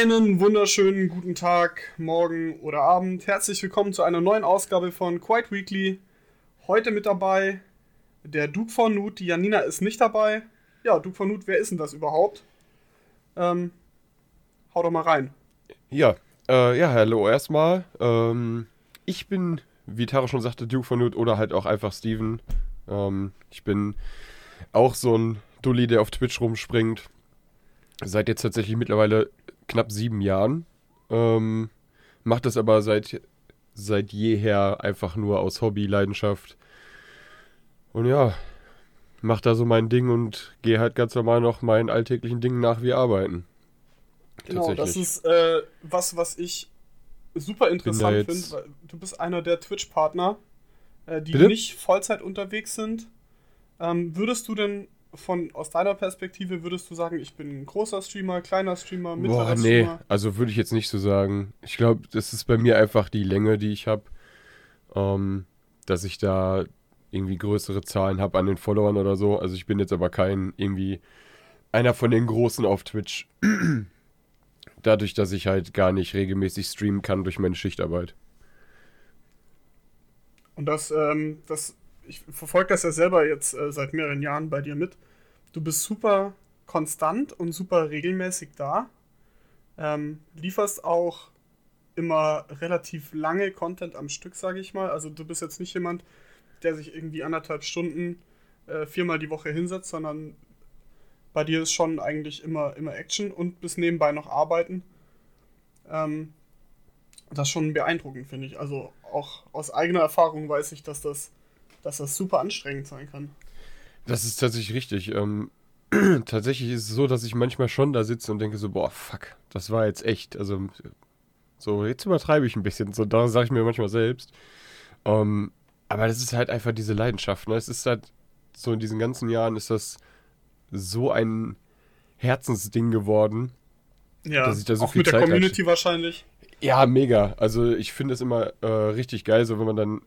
Einen wunderschönen guten Tag, Morgen oder Abend. Herzlich willkommen zu einer neuen Ausgabe von Quite Weekly. Heute mit dabei der Duke von Nut. Die Janina ist nicht dabei. Ja, Duke von Nut, wer ist denn das überhaupt? Ähm, hau doch mal rein. Ja, äh, ja, hallo erstmal. Ähm, ich bin, wie Tara schon sagte, Duke von Nut oder halt auch einfach Steven. Ähm, ich bin auch so ein Dulli, der auf Twitch rumspringt. Seit jetzt tatsächlich mittlerweile knapp sieben Jahren. Ähm, macht das aber seit, seit jeher einfach nur aus Hobby, Leidenschaft. Und ja, mach da so mein Ding und gehe halt ganz normal noch meinen alltäglichen Dingen nach wie arbeiten. Genau, das ist äh, was, was ich super interessant finde, du bist einer der Twitch-Partner, äh, die Bitte? nicht Vollzeit unterwegs sind. Ähm, würdest du denn von aus deiner Perspektive würdest du sagen, ich bin ein großer Streamer, kleiner Streamer, mittlerer Boah, nee, Streamer? also würde ich jetzt nicht so sagen. Ich glaube, das ist bei mir einfach die Länge, die ich habe, ähm, dass ich da irgendwie größere Zahlen habe an den Followern oder so. Also ich bin jetzt aber kein irgendwie einer von den Großen auf Twitch. Dadurch, dass ich halt gar nicht regelmäßig streamen kann durch meine Schichtarbeit. Und das, ähm, das, ich verfolge das ja selber jetzt äh, seit mehreren Jahren bei dir mit. Du bist super konstant und super regelmäßig da. Ähm, lieferst auch immer relativ lange Content am Stück, sage ich mal. Also du bist jetzt nicht jemand, der sich irgendwie anderthalb Stunden äh, viermal die Woche hinsetzt, sondern bei dir ist schon eigentlich immer, immer Action und bis nebenbei noch arbeiten. Ähm, das ist schon beeindruckend, finde ich. Also auch aus eigener Erfahrung weiß ich, dass das, dass das super anstrengend sein kann. Das ist tatsächlich richtig. Ähm, tatsächlich ist es so, dass ich manchmal schon da sitze und denke so, boah, fuck, das war jetzt echt. Also, so, jetzt übertreibe ich ein bisschen. So, da sage ich mir manchmal selbst. Ähm, aber das ist halt einfach diese Leidenschaft. Ne? Es ist halt so in diesen ganzen Jahren ist das so ein Herzensding geworden. Ja, dass ich da so auch viel mit der Zeit Community wahrscheinlich. Ja, mega. Also ich finde es immer äh, richtig geil, so wenn man dann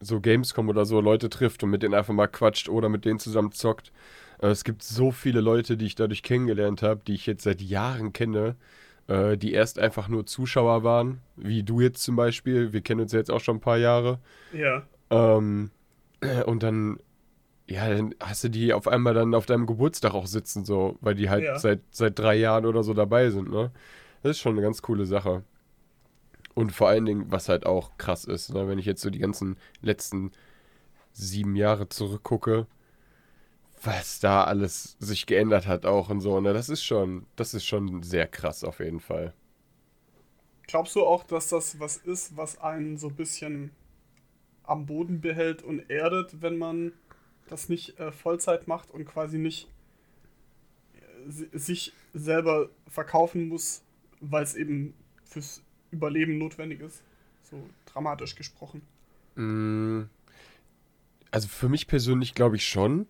so Gamescom oder so Leute trifft und mit denen einfach mal quatscht oder mit denen zusammen zockt. Äh, es gibt so viele Leute, die ich dadurch kennengelernt habe, die ich jetzt seit Jahren kenne, äh, die erst einfach nur Zuschauer waren, wie du jetzt zum Beispiel. Wir kennen uns jetzt auch schon ein paar Jahre. Ja. Ähm, und dann, ja, dann hast du die auf einmal dann auf deinem Geburtstag auch sitzen, so, weil die halt ja. seit, seit drei Jahren oder so dabei sind, ne? Das ist schon eine ganz coole Sache. Und vor allen Dingen, was halt auch krass ist, ne, wenn ich jetzt so die ganzen letzten sieben Jahre zurückgucke, was da alles sich geändert hat auch und so, ne, das ist schon, das ist schon sehr krass auf jeden Fall. Glaubst du auch, dass das was ist, was einen so ein bisschen am Boden behält und erdet, wenn man das nicht äh, Vollzeit macht und quasi nicht äh, sich selber verkaufen muss, weil es eben fürs Überleben notwendig ist. So dramatisch gesprochen. Mm, also für mich persönlich glaube ich schon.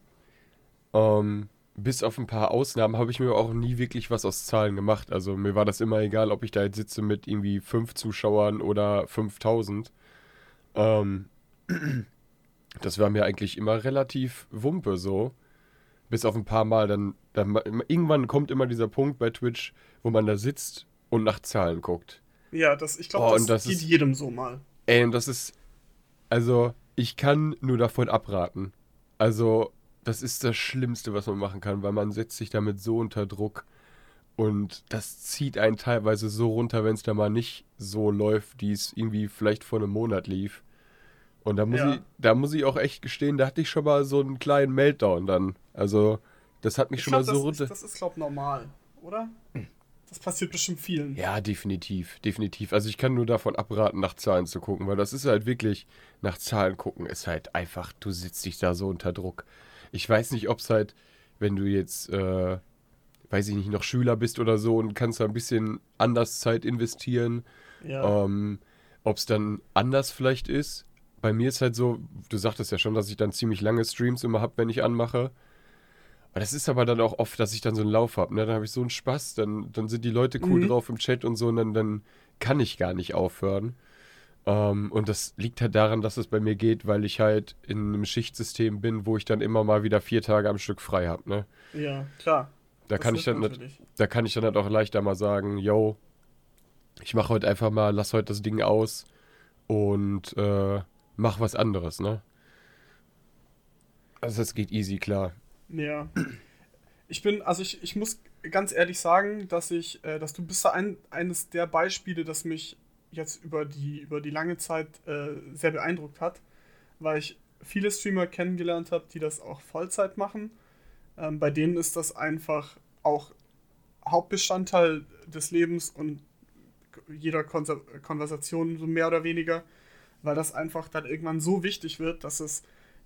Ähm, bis auf ein paar Ausnahmen habe ich mir auch nie wirklich was aus Zahlen gemacht. Also mir war das immer egal, ob ich da jetzt sitze mit irgendwie fünf Zuschauern oder 5000. Ähm, das war mir eigentlich immer relativ Wumpe so. Bis auf ein paar Mal dann, dann. Irgendwann kommt immer dieser Punkt bei Twitch, wo man da sitzt und nach Zahlen guckt. Ja, das, ich glaube, oh, das, das, geht ist, jedem so mal. Ey, und das ist. Also, ich kann nur davon abraten. Also, das ist das Schlimmste, was man machen kann, weil man setzt sich damit so unter Druck. Und das zieht einen teilweise so runter, wenn es da mal nicht so läuft, wie es irgendwie vielleicht vor einem Monat lief. Und da muss, ja. ich, da muss ich auch echt gestehen, da hatte ich schon mal so einen kleinen Meltdown dann. Also, das hat mich ich schon glaub, mal so runter. Das ist, glaube ich, normal, oder? Das passiert bestimmt vielen. Ja, definitiv, definitiv. Also ich kann nur davon abraten, nach Zahlen zu gucken, weil das ist halt wirklich, nach Zahlen gucken ist halt einfach, du sitzt dich da so unter Druck. Ich weiß nicht, ob es halt, wenn du jetzt, äh, weiß ich nicht, noch Schüler bist oder so und kannst da ein bisschen anders Zeit investieren, ja. ähm, ob es dann anders vielleicht ist bei mir ist halt so, du sagtest ja schon, dass ich dann ziemlich lange Streams immer habe, wenn ich anmache. Aber das ist aber dann auch oft, dass ich dann so einen Lauf habe. Ne? Dann habe ich so einen Spaß, dann, dann sind die Leute cool mhm. drauf im Chat und so und dann, dann kann ich gar nicht aufhören. Ähm, und das liegt halt daran, dass es bei mir geht, weil ich halt in einem Schichtsystem bin, wo ich dann immer mal wieder vier Tage am Stück frei habe. Ne? Ja, klar. Da kann, ich dann, da kann ich dann halt auch leichter mal sagen, yo, ich mache heute einfach mal, lass heute das Ding aus und äh, mach was anderes, ne? Also das geht easy, klar. Ja. Ich bin, also ich, ich muss ganz ehrlich sagen, dass ich, äh, dass du bist ein, eines der Beispiele, das mich jetzt über die, über die lange Zeit äh, sehr beeindruckt hat, weil ich viele Streamer kennengelernt habe, die das auch Vollzeit machen. Ähm, bei denen ist das einfach auch Hauptbestandteil des Lebens und jeder Konser Konversation so mehr oder weniger, weil das einfach dann irgendwann so wichtig wird, dass es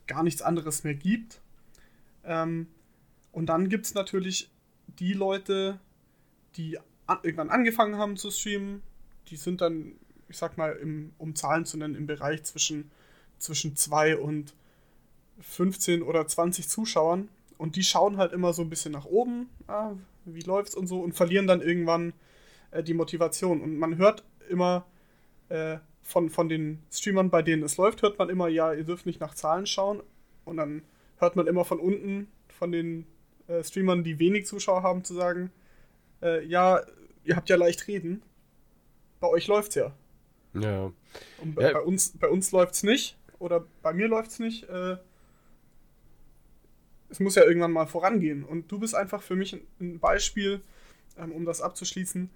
gar nichts anderes mehr gibt. Ähm, und dann gibt es natürlich die Leute, die an, irgendwann angefangen haben zu streamen, die sind dann, ich sag mal, im, um Zahlen zu nennen, im Bereich zwischen, zwischen 2 und 15 oder 20 Zuschauern. Und die schauen halt immer so ein bisschen nach oben, ah, wie läuft's und so, und verlieren dann irgendwann äh, die Motivation. Und man hört immer äh, von, von den Streamern, bei denen es läuft, hört man immer, ja, ihr dürft nicht nach Zahlen schauen. Und dann hört man immer von unten, von den äh, Streamern, die wenig Zuschauer haben, zu sagen, äh, ja, ihr habt ja leicht reden. Bei euch läuft's ja. Ja. Und bei, Ja. bei uns, bei uns läuft's nicht. Oder bei mir läuft's nicht. Äh, es muss ja irgendwann mal vorangehen. Und du bist einfach für mich ein- Beispiel, ähm, um das abzuschließen.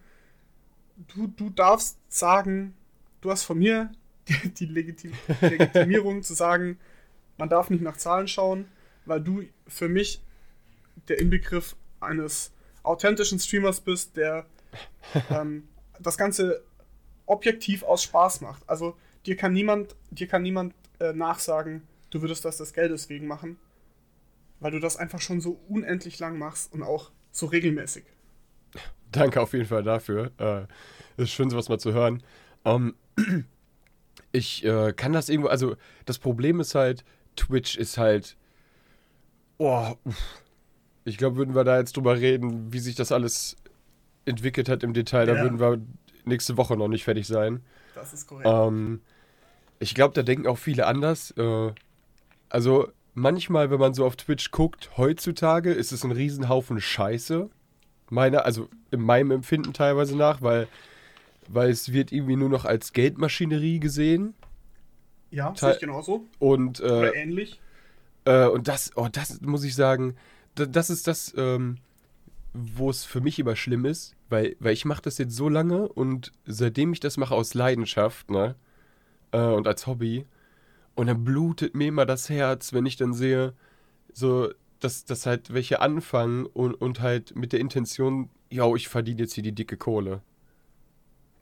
Du, du darfst sagen, du hast von mir die, die Legitim Legitimierung zu sagen, man darf nicht nach Zahlen schauen, weil du für mich der Inbegriff eines authentischen Streamers bist, der ähm, das Ganze objektiv aus Spaß macht. Also dir kann niemand, dir kann niemand äh, nachsagen, du würdest das des Geldes wegen machen, weil du das einfach schon so unendlich lang machst und auch so regelmäßig. Danke auf jeden Fall dafür. Äh, ist schön, sowas mal zu hören. Ähm, ich äh, kann das irgendwo, also das Problem ist halt, Twitch ist halt. Oh, ich glaube, würden wir da jetzt drüber reden, wie sich das alles entwickelt hat im Detail, da Ja. würden wir nächste Woche noch nicht fertig sein. Das ist korrekt. Ähm, ich glaube, da denken auch viele anders. Äh, also manchmal, wenn man so auf Twitch guckt, heutzutage ist es ein Riesenhaufen Scheiße. Meiner, also in meinem Empfinden teilweise nach, weil, weil es wird irgendwie nur noch als Geldmaschinerie gesehen. ja, Teil- sehe ich genauso. Und, äh, Oder ähnlich. Äh, und das, oh, das muss ich sagen, da- das ist das, ähm, wo es für mich immer schlimm ist, weil, weil ich mache das jetzt so lange und seitdem ich das mache aus Leidenschaft, ne, äh, und als Hobby, und dann blutet mir immer das Herz, wenn ich dann sehe, so, dass, dass halt welche anfangen und, und halt mit der Intention, ja, ich verdiene jetzt hier die dicke Kohle.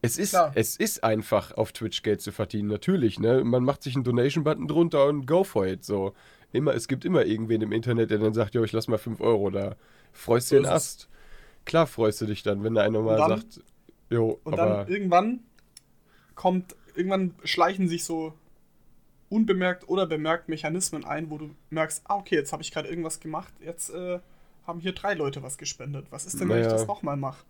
Es ist, Klar. es ist einfach, auf Twitch Geld zu verdienen, natürlich, ne? Man macht sich einen Donation-Button drunter und go for it, so. Immer, es gibt immer irgendwen im Internet, der dann sagt, jo, ich lass mal 5 Euro da. Freust So du den. Ast. Klar freust du dich dann, wenn da einer mal dann- sagt, jo, Und aber dann irgendwann kommt, irgendwann schleichen sich so unbemerkt oder bemerkt Mechanismen ein, wo du merkst, ah, okay, jetzt habe ich gerade irgendwas gemacht, jetzt äh, haben hier drei Leute was gespendet. Was ist denn, wenn ich Naja. das nochmal mache?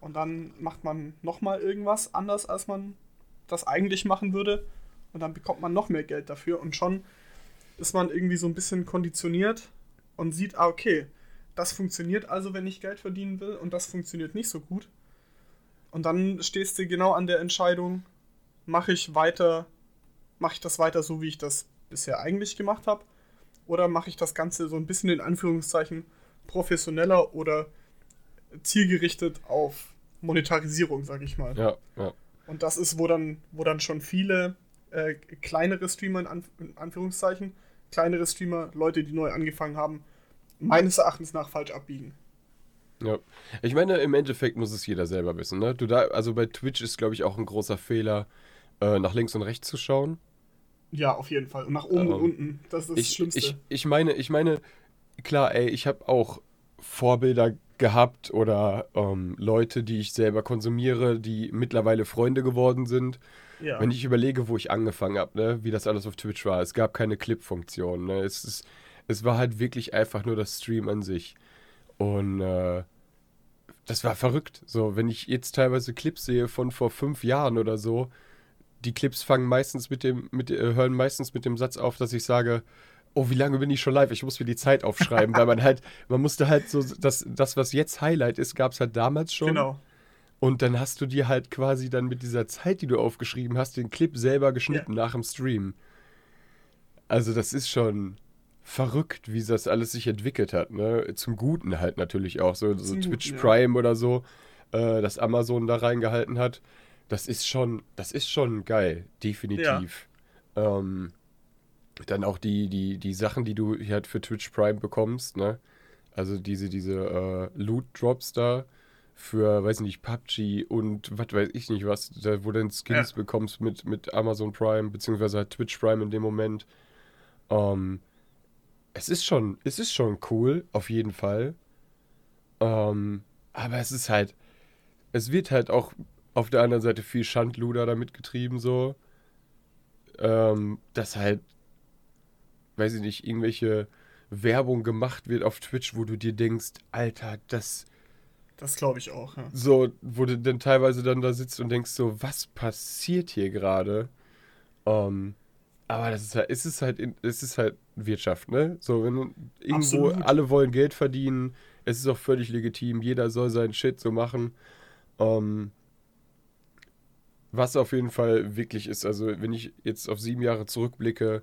Und dann macht man nochmal irgendwas anders, als man das eigentlich machen würde. Und dann bekommt man noch mehr Geld dafür. Und schon ist man irgendwie so ein bisschen konditioniert und sieht, ah, okay, das funktioniert also, wenn ich Geld verdienen will, und das funktioniert nicht so gut. Und dann stehst du genau an der Entscheidung, mache ich weiter, mache ich das weiter so, wie ich das bisher eigentlich gemacht habe, oder mache ich das Ganze so ein bisschen in Anführungszeichen professioneller oder zielgerichtet auf Monetarisierung, sage ich mal. ja, ja. Und das ist, wo dann, wo dann schon viele äh, kleinere Streamer, in, Anf in Anführungszeichen, kleinere Streamer, Leute, die neu angefangen haben, meines Erachtens nach falsch abbiegen. Ja. Ich meine, im Endeffekt muss es jeder selber wissen, ne? Du da, also bei Twitch ist, glaube ich, auch ein großer Fehler, äh, nach links und rechts zu schauen. Ja, auf jeden Fall. Und nach oben und Ähm, unten, das ist das ich, Schlimmste. ich, ich meine, ich meine, klar, ey, ich habe auch Vorbilder gehabt oder ähm, Leute, die ich selber konsumiere, die mittlerweile Freunde geworden sind. Ja. Wenn ich überlege, wo ich angefangen habe, ne, wie das alles auf Twitch war, es gab keine Clip-Funktion. Ne, es, ist, es war halt wirklich einfach nur das Stream an sich. Und äh, das war verrückt. So, wenn ich jetzt teilweise Clips sehe von vor fünf Jahren oder so, die Clips fangen meistens mit dem, mit, äh, hören meistens mit dem Satz auf, dass ich sage, oh, wie lange bin ich schon live? Ich muss mir die Zeit aufschreiben, weil man halt, man musste halt so, das, das was jetzt Highlight ist, gab es halt damals schon. genau. Und dann hast du dir halt quasi dann mit dieser Zeit, die du aufgeschrieben hast, den Clip selber geschnitten Ja. nach dem Stream. Also das ist schon verrückt, wie das alles sich entwickelt hat, ne? Zum Guten halt natürlich auch. So, so Twitch ja. Prime oder so, äh, das Amazon da reingehalten hat. Das ist schon, das ist schon geil, definitiv. Ähm, dann auch die, die, die Sachen, die du halt für Twitch Prime bekommst, ne? Also diese, diese äh, Loot-Drops da für, weiß nicht, PUBG und was weiß ich nicht was, da, wo du dann Skins Ja. bekommst mit, mit Amazon Prime, beziehungsweise halt Twitch Prime in dem Moment. Ähm, es ist schon, es ist schon cool, auf jeden Fall. Ähm, aber es ist halt, es wird halt auch auf der anderen Seite viel Schandluder damit getrieben, so. Ähm, dass halt, weiß ich nicht, irgendwelche Werbung gemacht wird auf Twitch, wo du dir denkst, Alter, das Das glaube ich auch, ja. so, wo du dann teilweise dann da sitzt und denkst so, was passiert hier gerade? Ähm, aber das ist halt, es ist halt, es ist halt Wirtschaft, ne? So, wenn du irgendwo Absolut. alle wollen Geld verdienen, es ist auch völlig legitim, jeder soll seinen Shit so machen. Ähm, was auf jeden Fall wirklich ist, also wenn ich jetzt auf sieben Jahre zurückblicke,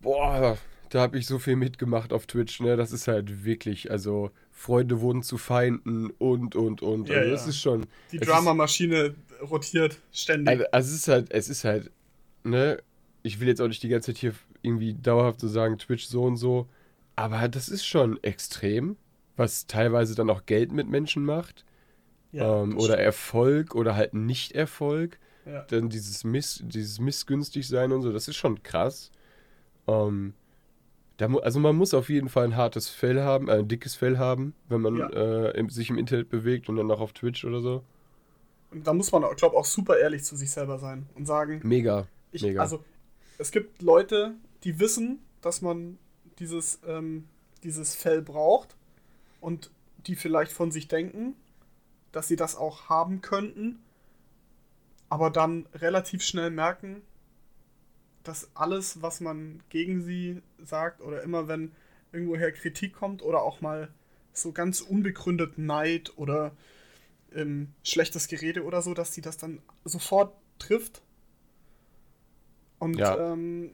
boah, da habe ich so viel mitgemacht auf Twitch, ne? Das ist halt wirklich, also Freunde wurden zu Feinden und und und. Ja, also ja. das ist schon. Die Drama-Maschine rotiert ständig. Also, also es ist halt, es ist halt, ne? Ich will jetzt auch nicht die ganze Zeit hier irgendwie dauerhaft so sagen, Twitch so und so, aber das ist schon extrem, was teilweise dann auch Geld mit Menschen macht. Ja, ähm, oder. Erfolg oder halt Nicht-Erfolg. Ja. Dann dieses, Miss, dieses missgünstig sein und so, das ist schon krass. Ähm, da, also man muss auf jeden Fall ein hartes Fell haben, äh, ein dickes Fell haben, wenn man Ja. äh, im, sich im Internet bewegt und dann auch auf Twitch oder so. Und da muss man, glaube ich, auch super ehrlich zu sich selber sein und sagen, Mega, ich, mega. also es gibt Leute, die wissen, dass man dieses, ähm, dieses Fell braucht und die vielleicht von sich denken, dass sie das auch haben könnten, aber dann relativ schnell merken, dass alles, was man gegen sie sagt oder immer wenn irgendwoher Kritik kommt oder auch mal so ganz unbegründet Neid oder ähm, schlechtes Gerede oder so, dass sie das dann sofort trifft. Und Ja. ähm,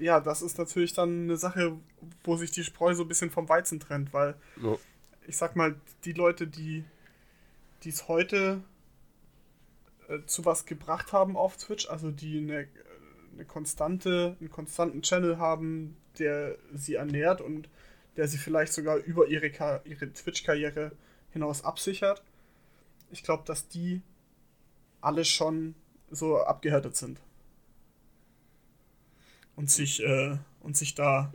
ja, das ist natürlich dann eine Sache, wo sich die Spreu so ein bisschen vom Weizen trennt, weil So. ich sag mal, die Leute, die es heute äh, zu was gebracht haben auf Twitch, also die eine, eine konstante, einen konstanten Channel haben, der sie ernährt und der sie vielleicht sogar über ihre, Ka- ihre Twitch-Karriere hinaus absichert. Ich glaube, dass die alle schon so abgehärtet sind. Und sich, äh, und sich da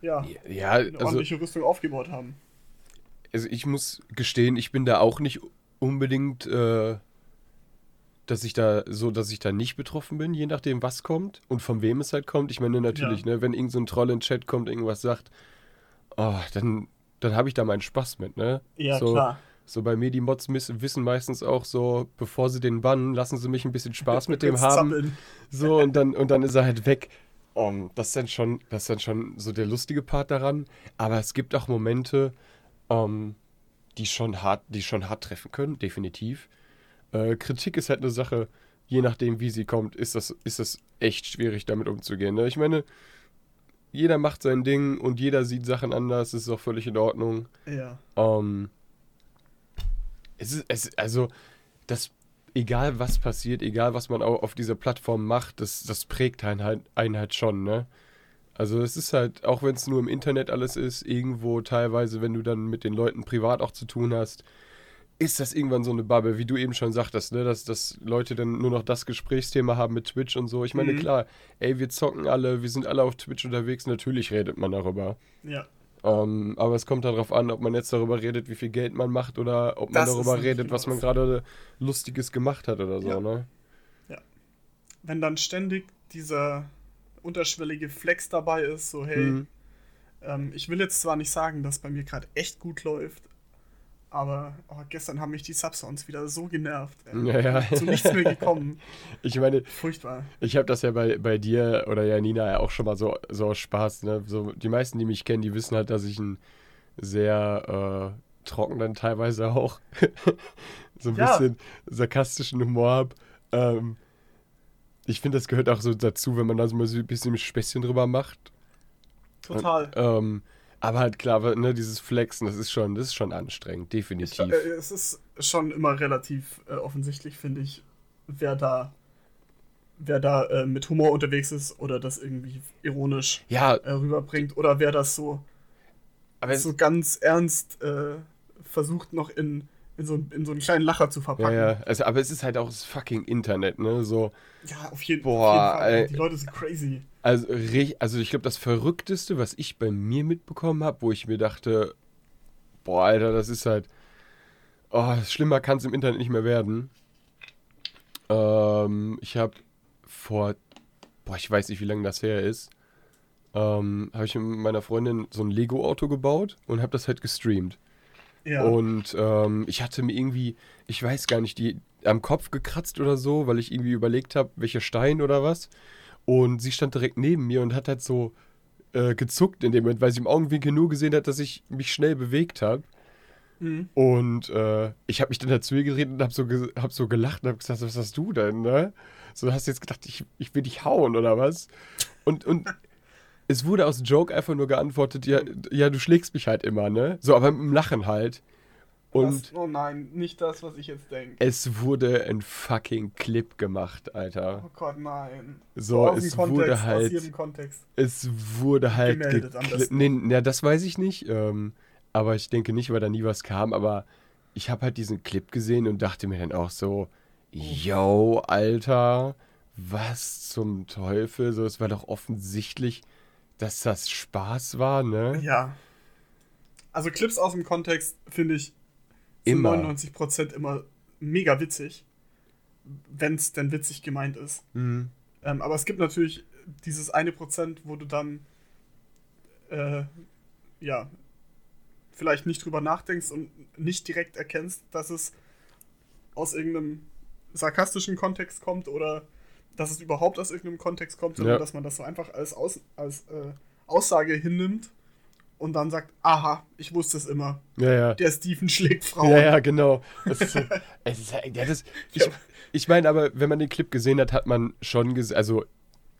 ja, ja, eine also, ordentliche Rüstung aufgebaut haben. also ich muss gestehen, ich bin da auch nicht unbedingt, äh, dass ich da so, dass ich da nicht betroffen bin, je nachdem, was kommt und von wem es halt kommt. Ich meine natürlich, Ja. ne, wenn irgend so ein Troll in den Chat kommt, irgendwas sagt, oh, dann, dann habe ich da meinen Spaß mit, ne? Ja, so, klar. So bei Medimods miss- wissen meistens auch so, bevor sie den bannen, lassen sie mich ein bisschen Spaß mit dem haben. zappeln. So, und dann, und dann ist er halt weg. Um, das, ist dann schon, das ist dann schon so der lustige Part daran. Aber es gibt auch Momente, ähm, die, schon hart, die schon hart treffen können, definitiv. Äh, Kritik ist halt eine Sache, je nachdem, wie sie kommt, ist das, ist das echt schwierig, damit umzugehen. Ne? Ich meine, jeder macht sein Ding und jeder sieht Sachen anders, ist auch völlig in Ordnung. Ja. Ähm, es ist, es, also, das, egal was passiert, egal was man auch auf dieser Plattform macht, das, das prägt einen halt, einen halt schon, ne? Also es ist halt, auch wenn es nur im Internet alles ist, irgendwo teilweise, wenn du dann mit den Leuten privat auch zu tun hast, ist das irgendwann so eine Bubble, wie du eben schon sagtest, ne? Dass, dass Leute dann nur noch das Gesprächsthema haben mit Twitch und so. Ich meine, Mhm. klar, ey, wir zocken alle, wir sind alle auf Twitch unterwegs, natürlich redet man darüber. Ja. Ähm, aber es kommt darauf an, ob man jetzt darüber redet, wie viel Geld man macht oder ob man Das ist darüber redet, was man gerade Lustiges gemacht hat oder so, Ja. ne? Wenn dann ständig dieser unterschwellige Flex dabei ist, so hey, Mhm. ähm, ich will jetzt zwar nicht sagen, dass bei mir gerade echt gut läuft, aber oh, gestern haben mich die Subsounds wieder so genervt. ey. Ja, ja. Zu nichts mehr gekommen. Ich meine, Furchtbar. ich habe das ja bei, bei dir oder Janina ja auch schon mal so, so aus Spaß, ne? So, die meisten, die mich kennen, die wissen halt, dass ich ein sehr trocken dann teilweise auch so ein Ja. bisschen sarkastischen Humor habe. Ähm, ich finde, das gehört auch so dazu, wenn man da so mal so ein bisschen Späßchen drüber macht. Total. Ähm, aber halt klar, ne, dieses Flexen, das ist schon, das ist schon anstrengend, Ich, definitiv. äh, es ist schon immer relativ äh, offensichtlich, finde ich, wer da, wer da äh, mit Humor unterwegs ist oder das irgendwie ironisch ja, äh, rüberbringt oder wer das so, aber es, so ganz ernst äh, versucht noch in, in, so, in so einen kleinen Lacher zu ja, verpacken. ja, also, aber es ist halt auch das fucking Internet, ne, so. Ja, auf jeden, Boah, auf jeden Fall. ey. Die Leute sind crazy. Also, also ich glaube, das Verrückteste, was ich bei mir mitbekommen habe, wo ich mir dachte, boah, Alter, das ist halt, oh, schlimmer kann es im Internet nicht mehr werden. Ähm, ich habe vor, boah, ich weiß nicht, wie lange das her ist, ähm, habe ich mit meiner Freundin so ein Lego-Auto gebaut und habe das halt gestreamt. Ja. Und ähm, ich hatte mir irgendwie, ich weiß gar nicht, die am Kopf gekratzt oder so, weil ich irgendwie überlegt habe, welcher Stein oder was. Und sie stand direkt neben mir und hat halt so äh, gezuckt in dem Moment, weil sie im Augenwinkel nur gesehen hat, dass ich mich schnell bewegt habe. Mhm. Und äh, ich habe mich dann dazu geredet und habe so, ge hab so gelacht und habe gesagt, was hast du denn, ne? So hast du jetzt gedacht, ich, ich will dich hauen oder was? Und, und es wurde aus Joke einfach nur geantwortet, ja, ja, du schlägst mich halt immer, ne? So, aber mit dem Lachen halt. Und Was? oh nein, nicht das, was ich jetzt denke. es wurde ein fucking Clip gemacht, Alter. Oh Gott, nein. So, aus dem es Kontext, wurde halt, jedem Kontext. es wurde halt Gemeldet am besten. Nee, ja, das weiß ich nicht. Ähm, aber ich denke nicht, weil da nie was kam. Aber ich habe halt diesen Clip gesehen und dachte mir dann auch so, yo, Alter, was zum Teufel? So, es war doch offensichtlich, dass das Spaß war, ne? Ja. Also Clips aus dem Kontext finde ich Immer. 99% immer mega witzig, wenn es denn witzig gemeint ist. Mhm. Ähm, aber es gibt natürlich dieses eine Prozent, wo du dann äh, ja vielleicht nicht drüber nachdenkst und nicht direkt erkennst, dass es aus irgendeinem sarkastischen Kontext kommt oder dass es überhaupt aus irgendeinem Kontext kommt, sondern Ja. dass man das so einfach als, aus, als äh, Aussage hinnimmt und dann sagt, aha, ich wusste es immer. Ja, ja. Der Steven schlägt Frauen. Ja, ja, genau. Das ist es ist, ja, das, ich ich meine, aber wenn man den Clip gesehen hat, hat man schon gesehen, also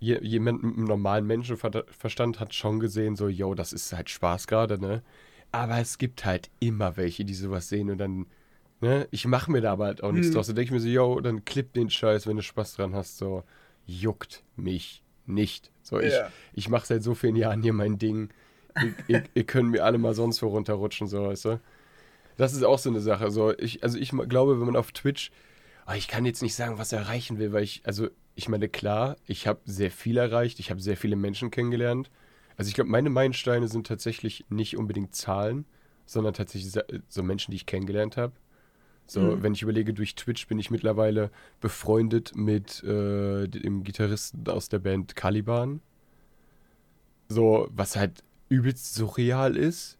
je, jemand mit einem normalen Menschenverstand hat schon gesehen, so, yo, das ist halt Spaß gerade, ne? Aber es gibt halt immer welche, die sowas sehen und dann, ne? Ich mache mir da aber halt auch nichts Hm. draus. Dann denke ich mir so, yo, dann klipp den Scheiß, wenn du Spaß dran hast, so, juckt mich nicht. So, ich, Ja. ich mache seit so vielen Jahren hier mein Ding. Ihr, ihr, ihr könnt mir alle mal sonst wo runterrutschen, so, weißt du? Das ist auch so eine Sache. So, ich, also ich glaube, wenn man auf Twitch, aber ich kann jetzt nicht sagen, was er erreichen will, weil ich, also ich meine, klar, ich habe sehr viel erreicht, ich habe sehr viele Menschen kennengelernt. Also ich glaube, meine Meilensteine sind tatsächlich nicht unbedingt Zahlen, sondern tatsächlich so Menschen, die ich kennengelernt habe. So, Mhm. wenn ich überlege, durch Twitch bin ich mittlerweile befreundet mit äh, dem Gitarristen aus der Band Caliban. So, was halt übelst surreal ist.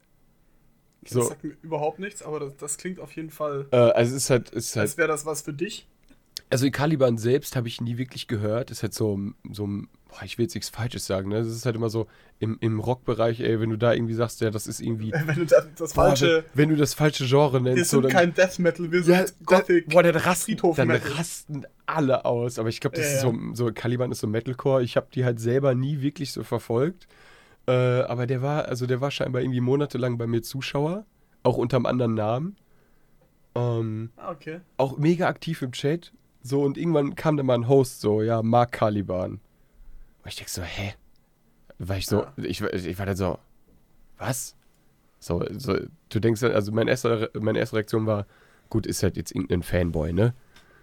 Das So, sagt mir überhaupt nichts, aber das, das klingt auf jeden Fall, äh, also es ist halt, es ist halt als wäre das was für dich. Also Caliban selbst habe ich nie wirklich gehört. Ist halt so, so boah, ich will jetzt nichts Falsches sagen, ne? Das ist halt immer so im, im Rockbereich, ey, wenn du da irgendwie sagst, ja, das ist irgendwie. Wenn du das, das Boah, falsche. wenn, wenn du das falsche Genre Wir nennst, so sind dann. kein Death Metal, wir ja, sind Gothic. Da, boah, dann rasten, dann rasten alle aus. Aber ich glaube, das Ja, ist ja. so, so, Caliban ist so Metalcore. Ich habe die halt selber nie wirklich so verfolgt. Äh, aber der war, also der war scheinbar irgendwie monatelang bei mir Zuschauer. Auch unter einem anderen Namen. Ähm, Ah, okay. auch mega aktiv im Chat. So, und irgendwann kam dann mal ein Host, so, ja, Mark Caliban. Und ich denk so, hä? War ich so, Ah. ich, ich war dann so, was? So, so, du denkst dann, also meine erste, meine erste Reaktion war, gut, ist halt jetzt irgendein Fanboy, ne?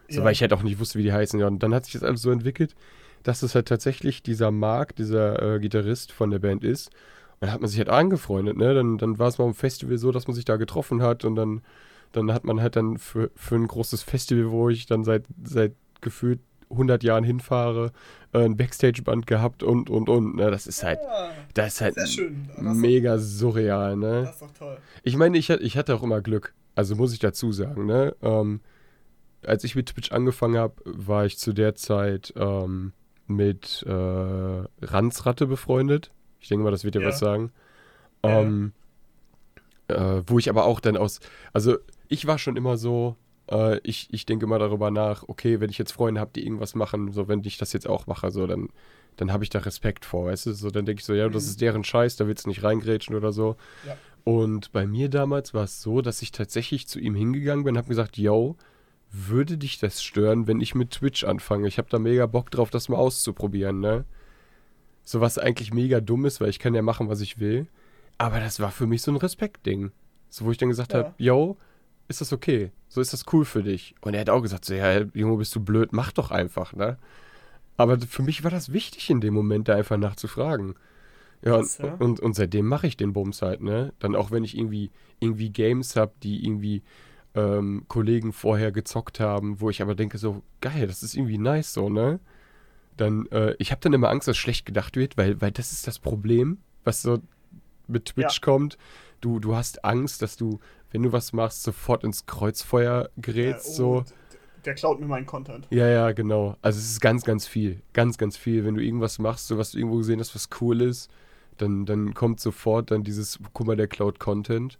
So, Ja. weil ich halt auch nicht wusste, wie die heißen. Ja, und dann hat sich das alles so entwickelt, dass es halt tatsächlich dieser Mark, dieser äh, Gitarrist von der Band ist. Und dann hat man sich halt angefreundet, ne? Dann, dann war es mal am Festival so, dass man sich da getroffen hat und dann, dann hat man halt dann für, für ein großes Festival, wo ich dann seit, seit gefühlt 100 Jahren hinfahre, äh, ein Backstage-Band gehabt und, und, und. Ne? Das ist halt, das ist halt. Das, mega surreal, ne? das ist doch toll. Ich meine, ich, ich hatte auch immer Glück. Also muss ich dazu sagen, ne? Ähm, als ich mit Twitch angefangen habe, war ich zu der Zeit ähm, mit äh, Ranzratte befreundet. Ich denke mal, das wird dir Ja. was sagen. Ja. Ähm, Äh, wo ich aber auch dann aus, also ich war schon immer so, äh, ich, ich denke mal darüber nach, okay, wenn ich jetzt Freunde habe, die irgendwas machen, so wenn ich das jetzt auch mache, so dann, dann habe ich da Respekt vor, weißt du? So, dann denke ich so, ja, das Mhm. ist deren Scheiß, da willst du nicht reingrätschen oder so. Ja. Und bei mir damals war es so, dass ich tatsächlich zu ihm hingegangen bin und habe gesagt, yo, würde dich das stören, wenn ich mit Twitch anfange? Ich habe da mega Bock drauf, das mal auszuprobieren, ne? So was eigentlich mega dumm ist, weil ich kann ja machen, was ich will. Aber das war für mich so ein Respektding. So, wo ich dann gesagt Ja. habe, yo, ist das okay? So ist das cool für dich? Und er hat auch gesagt, so, ja, Junge, bist du blöd, mach doch einfach, ne? Aber für mich war das wichtig in dem Moment, da einfach nachzufragen. Ja, und, ja. und, und seitdem mache ich den Bums halt, ne? Dann auch wenn ich irgendwie, irgendwie Games habe, die irgendwie ähm, Kollegen vorher gezockt haben, wo ich aber denke, so, geil, das ist irgendwie nice so, ne? Dann, äh, ich habe dann immer Angst, dass schlecht gedacht wird, weil, weil das ist das Problem, was so mit Twitch kommt. Du, du hast Angst, dass du, wenn du was machst, sofort ins Kreuzfeuer gerätst, Äh, oh, so. Der klaut mir meinen Content. Ja, ja, genau. Also es ist ganz, ganz viel. Ganz, ganz viel. Wenn du irgendwas machst, so was du irgendwo gesehen hast, was cool ist, dann, dann kommt sofort dann dieses, guck mal, der Cloud Content.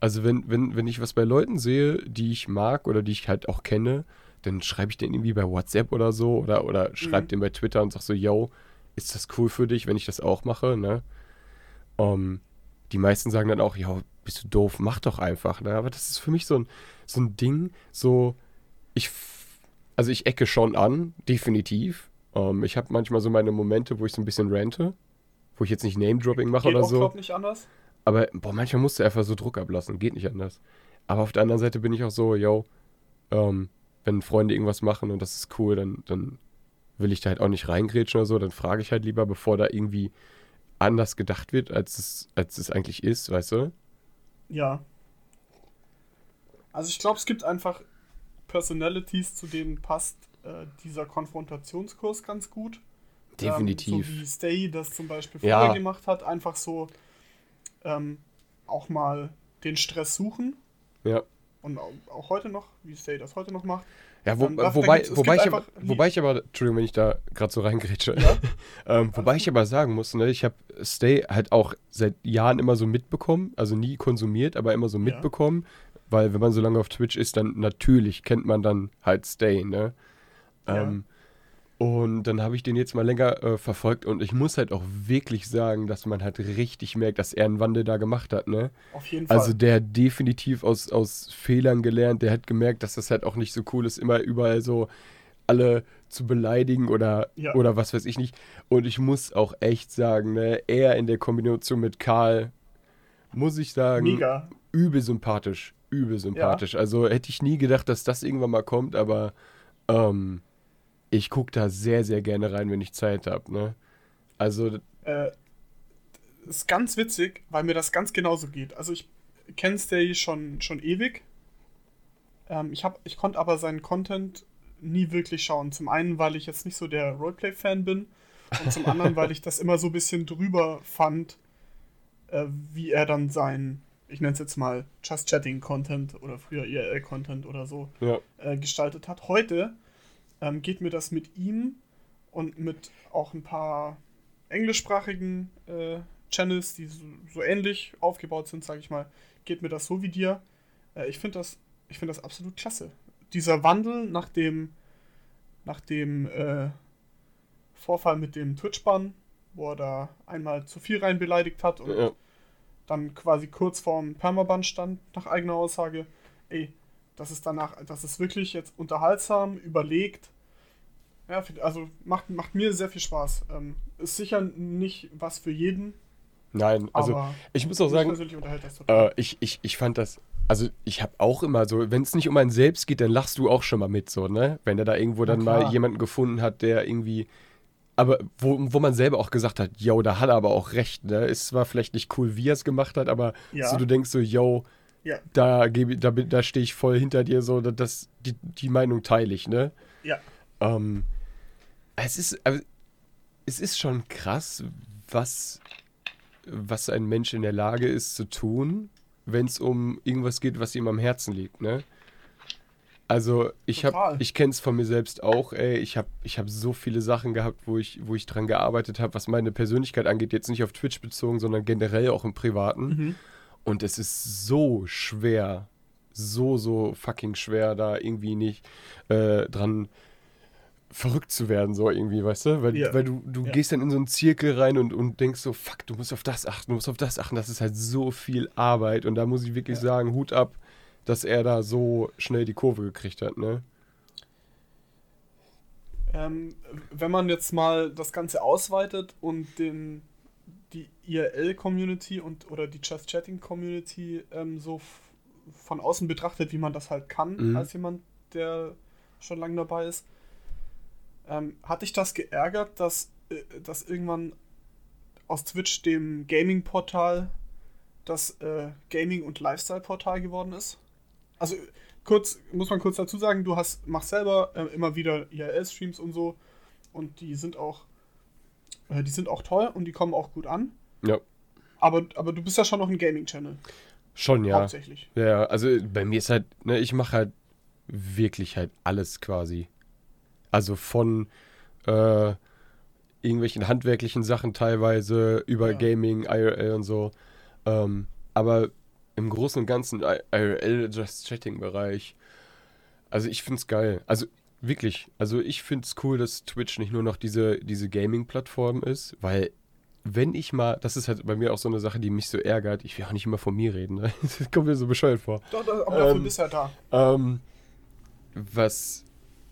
Also wenn, wenn, wenn ich was bei Leuten sehe, die ich mag oder die ich halt auch kenne, dann schreibe ich den irgendwie bei WhatsApp oder so oder, oder schreibe Mhm. den bei Twitter und sag so, yo, ist das cool für dich, wenn ich das auch mache, ne? Ähm, die meisten sagen dann auch, ja, bist du doof, mach doch einfach, ne? Aber das ist für mich so ein, so ein Ding, so, ich, also ich ecke schon an, definitiv. Ähm, ich habe manchmal so meine Momente, wo ich so ein bisschen rante, wo ich jetzt nicht Name-Dropping mache Geht oder auch, so. nicht anders. Aber boah, manchmal musst du einfach so Druck ablassen, geht nicht anders. Aber auf der anderen Seite bin ich auch so, yo, ähm, wenn Freunde irgendwas machen und das ist cool, dann, dann will ich da halt auch nicht reingrätschen oder so, dann frage ich halt lieber, bevor da irgendwie anders gedacht wird, als es, als es eigentlich ist, weißt du? Ja. Also ich glaube, es gibt einfach Personalities, zu denen passt äh, dieser Konfrontationskurs ganz gut. Definitiv. Ähm, so wie Stay das zum Beispiel Ja. vorher gemacht hat, einfach so ähm, auch mal den Stress suchen. Ja. Und auch, auch heute noch, wie Stay das heute noch macht. Ja, wo, Ähm, da- da wobei, gibt's- wobei, ich wobei ich aber, Entschuldigung, wenn ich da gerade so reingrätsche, Ja? ähm, wobei ich aber sagen muss, ne, ich habe Stay halt auch seit Jahren immer so mitbekommen, also nie konsumiert, aber immer so Ja. mitbekommen, weil wenn man so lange auf Twitch ist, dann natürlich kennt man dann halt Stay, ne? Ja. Und dann habe ich den jetzt mal länger äh, verfolgt und ich muss halt auch wirklich sagen, dass man halt richtig merkt, dass er einen Wandel da gemacht hat, ne? Auf jeden Fall. Also der hat definitiv aus, aus Fehlern gelernt. Der hat gemerkt, dass das halt auch nicht so cool ist, immer überall so alle zu beleidigen oder, Ja. oder was weiß ich nicht. Und ich muss auch echt sagen, ne, er in der Kombination mit Karl, muss ich sagen, Mega. übel sympathisch. Übel sympathisch. Also hätte ich nie gedacht, dass das irgendwann mal kommt, aber ähm, ich gucke da sehr, sehr gerne rein, wenn ich Zeit habe. Ne? Also, Äh, ist ganz witzig, weil mir das ganz genauso geht. Also ich kenne Stay schon, schon ewig. Ähm, ich, hab, ich konnte aber seinen Content nie wirklich schauen. Zum einen, weil ich jetzt nicht so der Roleplay-Fan bin und zum anderen, weil ich das immer so ein bisschen drüber fand, äh, wie er dann sein, ich nenne es jetzt mal Just Chatting-Content oder früher IRL-Content oder so ja. äh, gestaltet hat. Heute ähm, geht mir das mit ihm und mit auch ein paar englischsprachigen äh, Channels, die so, so ähnlich aufgebaut sind, sage ich mal, geht mir das so wie dir. Äh, ich finde das, ich finde das absolut klasse. Dieser Wandel nach dem, nach dem äh, Vorfall mit dem Twitch-Bann, wo er da einmal zu viel rein beleidigt hat und ja. dann quasi kurz vorm Permaban stand, nach eigener Aussage. Ey, das ist danach, das ist wirklich jetzt unterhaltsam, überlegt. Ja, also macht, macht mir sehr viel Spaß. Ähm, ist sicher nicht was für jeden, Nein, also aber ich muss auch sagen, persönlich unterhält das total. Äh, ich, ich, ich fand das, also ich habe auch immer so, wenn es nicht um einen selbst geht, dann lachst du auch schon mal mit, so, ne? Wenn er da irgendwo dann mal jemanden gefunden hat, der irgendwie, aber wo, wo man selber auch gesagt hat, yo, da hat er aber auch recht, ne? Ist zwar vielleicht nicht cool, wie er es gemacht hat, aber Ja. so du denkst so, yo, ja, da, gebe da, da stehe ich voll hinter dir, so, da- das, die, die Meinung teile ich, ne? ja, Ähm, es ist, also, es ist schon krass, was, was ein Mensch in der Lage ist zu tun, wenn es um irgendwas geht, was ihm am Herzen liegt, ne? Also ich habe, ich kenne es von mir selbst auch, ey, ich habe ich hab so viele Sachen gehabt, wo ich, wo ich dran gearbeitet habe, was meine Persönlichkeit angeht, jetzt nicht auf Twitch bezogen, sondern generell auch im Privaten. Mhm. Und es ist so schwer, so, so fucking schwer, da irgendwie nicht äh, dran verrückt zu werden, so irgendwie, weißt du? Weil, Ja. weil du, du Ja. gehst dann in so einen Zirkel rein und, und denkst so, fuck, du musst auf das achten, du musst auf das achten. Das ist halt so viel Arbeit. Und da muss ich wirklich Ja. sagen, Hut ab, dass er da so schnell die Kurve gekriegt hat, ne? Ähm, wenn man jetzt mal das Ganze ausweitet und den, die IRL-Community und oder die Just Chatting-Community ähm, so von außen betrachtet, wie man das halt kann, Mhm. als jemand, der schon lange dabei ist, ähm, hat dich das geärgert, dass, äh, dass irgendwann aus Twitch dem Gaming-Portal das äh, Gaming- und Lifestyle-Portal geworden ist? Also kurz, muss man kurz dazu sagen, du hast, machst selber äh, immer wieder IRL-Streams und so und die sind auch äh, die sind auch toll und die kommen auch gut an. Ja. Aber, aber du bist ja schon noch ein Gaming-Channel, Schon, ja. hauptsächlich. Ja, also bei mir ist halt, ne, ich mache halt wirklich halt alles quasi. Also von äh, irgendwelchen handwerklichen Sachen teilweise über Ja. Gaming, IRL und so. Ähm, aber im Großen und Ganzen IRL, Just Chatting-Bereich. Also ich find's geil. Also wirklich, also ich find's cool, dass Twitch nicht nur noch diese, diese Gaming-Plattform ist, weil wenn ich mal, das ist halt bei mir auch so eine Sache, die mich so ärgert, ich will auch nicht immer von mir reden, ne? das kommt mir so bescheuert vor. Doch, doch, aber dafür Ähm, bist du ja da. Ähm, was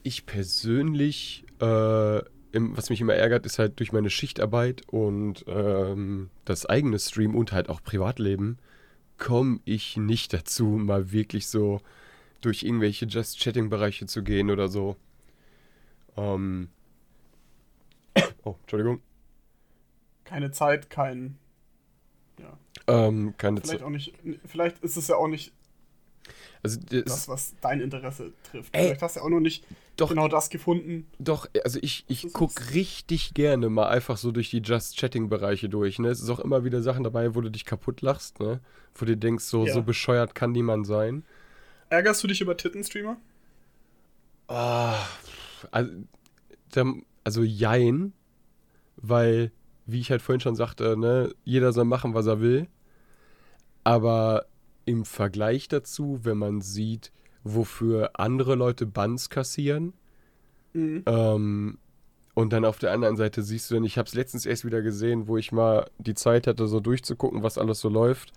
ich persönlich, äh, im, was mich immer ärgert, ist halt durch meine Schichtarbeit und ähm, das eigene Stream und halt auch Privatleben, komme ich nicht dazu, mal wirklich so durch irgendwelche Just Chatting-Bereiche zu gehen oder so. Ähm, oh, Entschuldigung. Keine Zeit, kein. Ja. Ähm, keine Vielleicht Zeit. auch nicht. Vielleicht ist es ja auch nicht Also, das, das, was dein Interesse trifft. Ey, Vielleicht hast du ja auch noch nicht doch, genau das gefunden. Doch, also ich, ich Das ist- guck richtig gerne mal einfach so durch die Just-Chatting-Bereiche durch, ne? Es ist auch immer wieder Sachen dabei, wo du dich kaputt lachst, ne? Wo du denkst, so, Ja. so bescheuert kann niemand sein. Ärgerst du dich über Tittenstreamer? Ah, also, also jein, weil, wie ich halt vorhin schon sagte, ne, jeder soll machen, was er will. Aber im Vergleich dazu, wenn man sieht, wofür andere Leute Bans kassieren, Mhm. Ähm, und dann auf der anderen Seite siehst du dann, ich habe es letztens erst wieder gesehen, wo ich mal die Zeit hatte, so durchzugucken, was alles so läuft.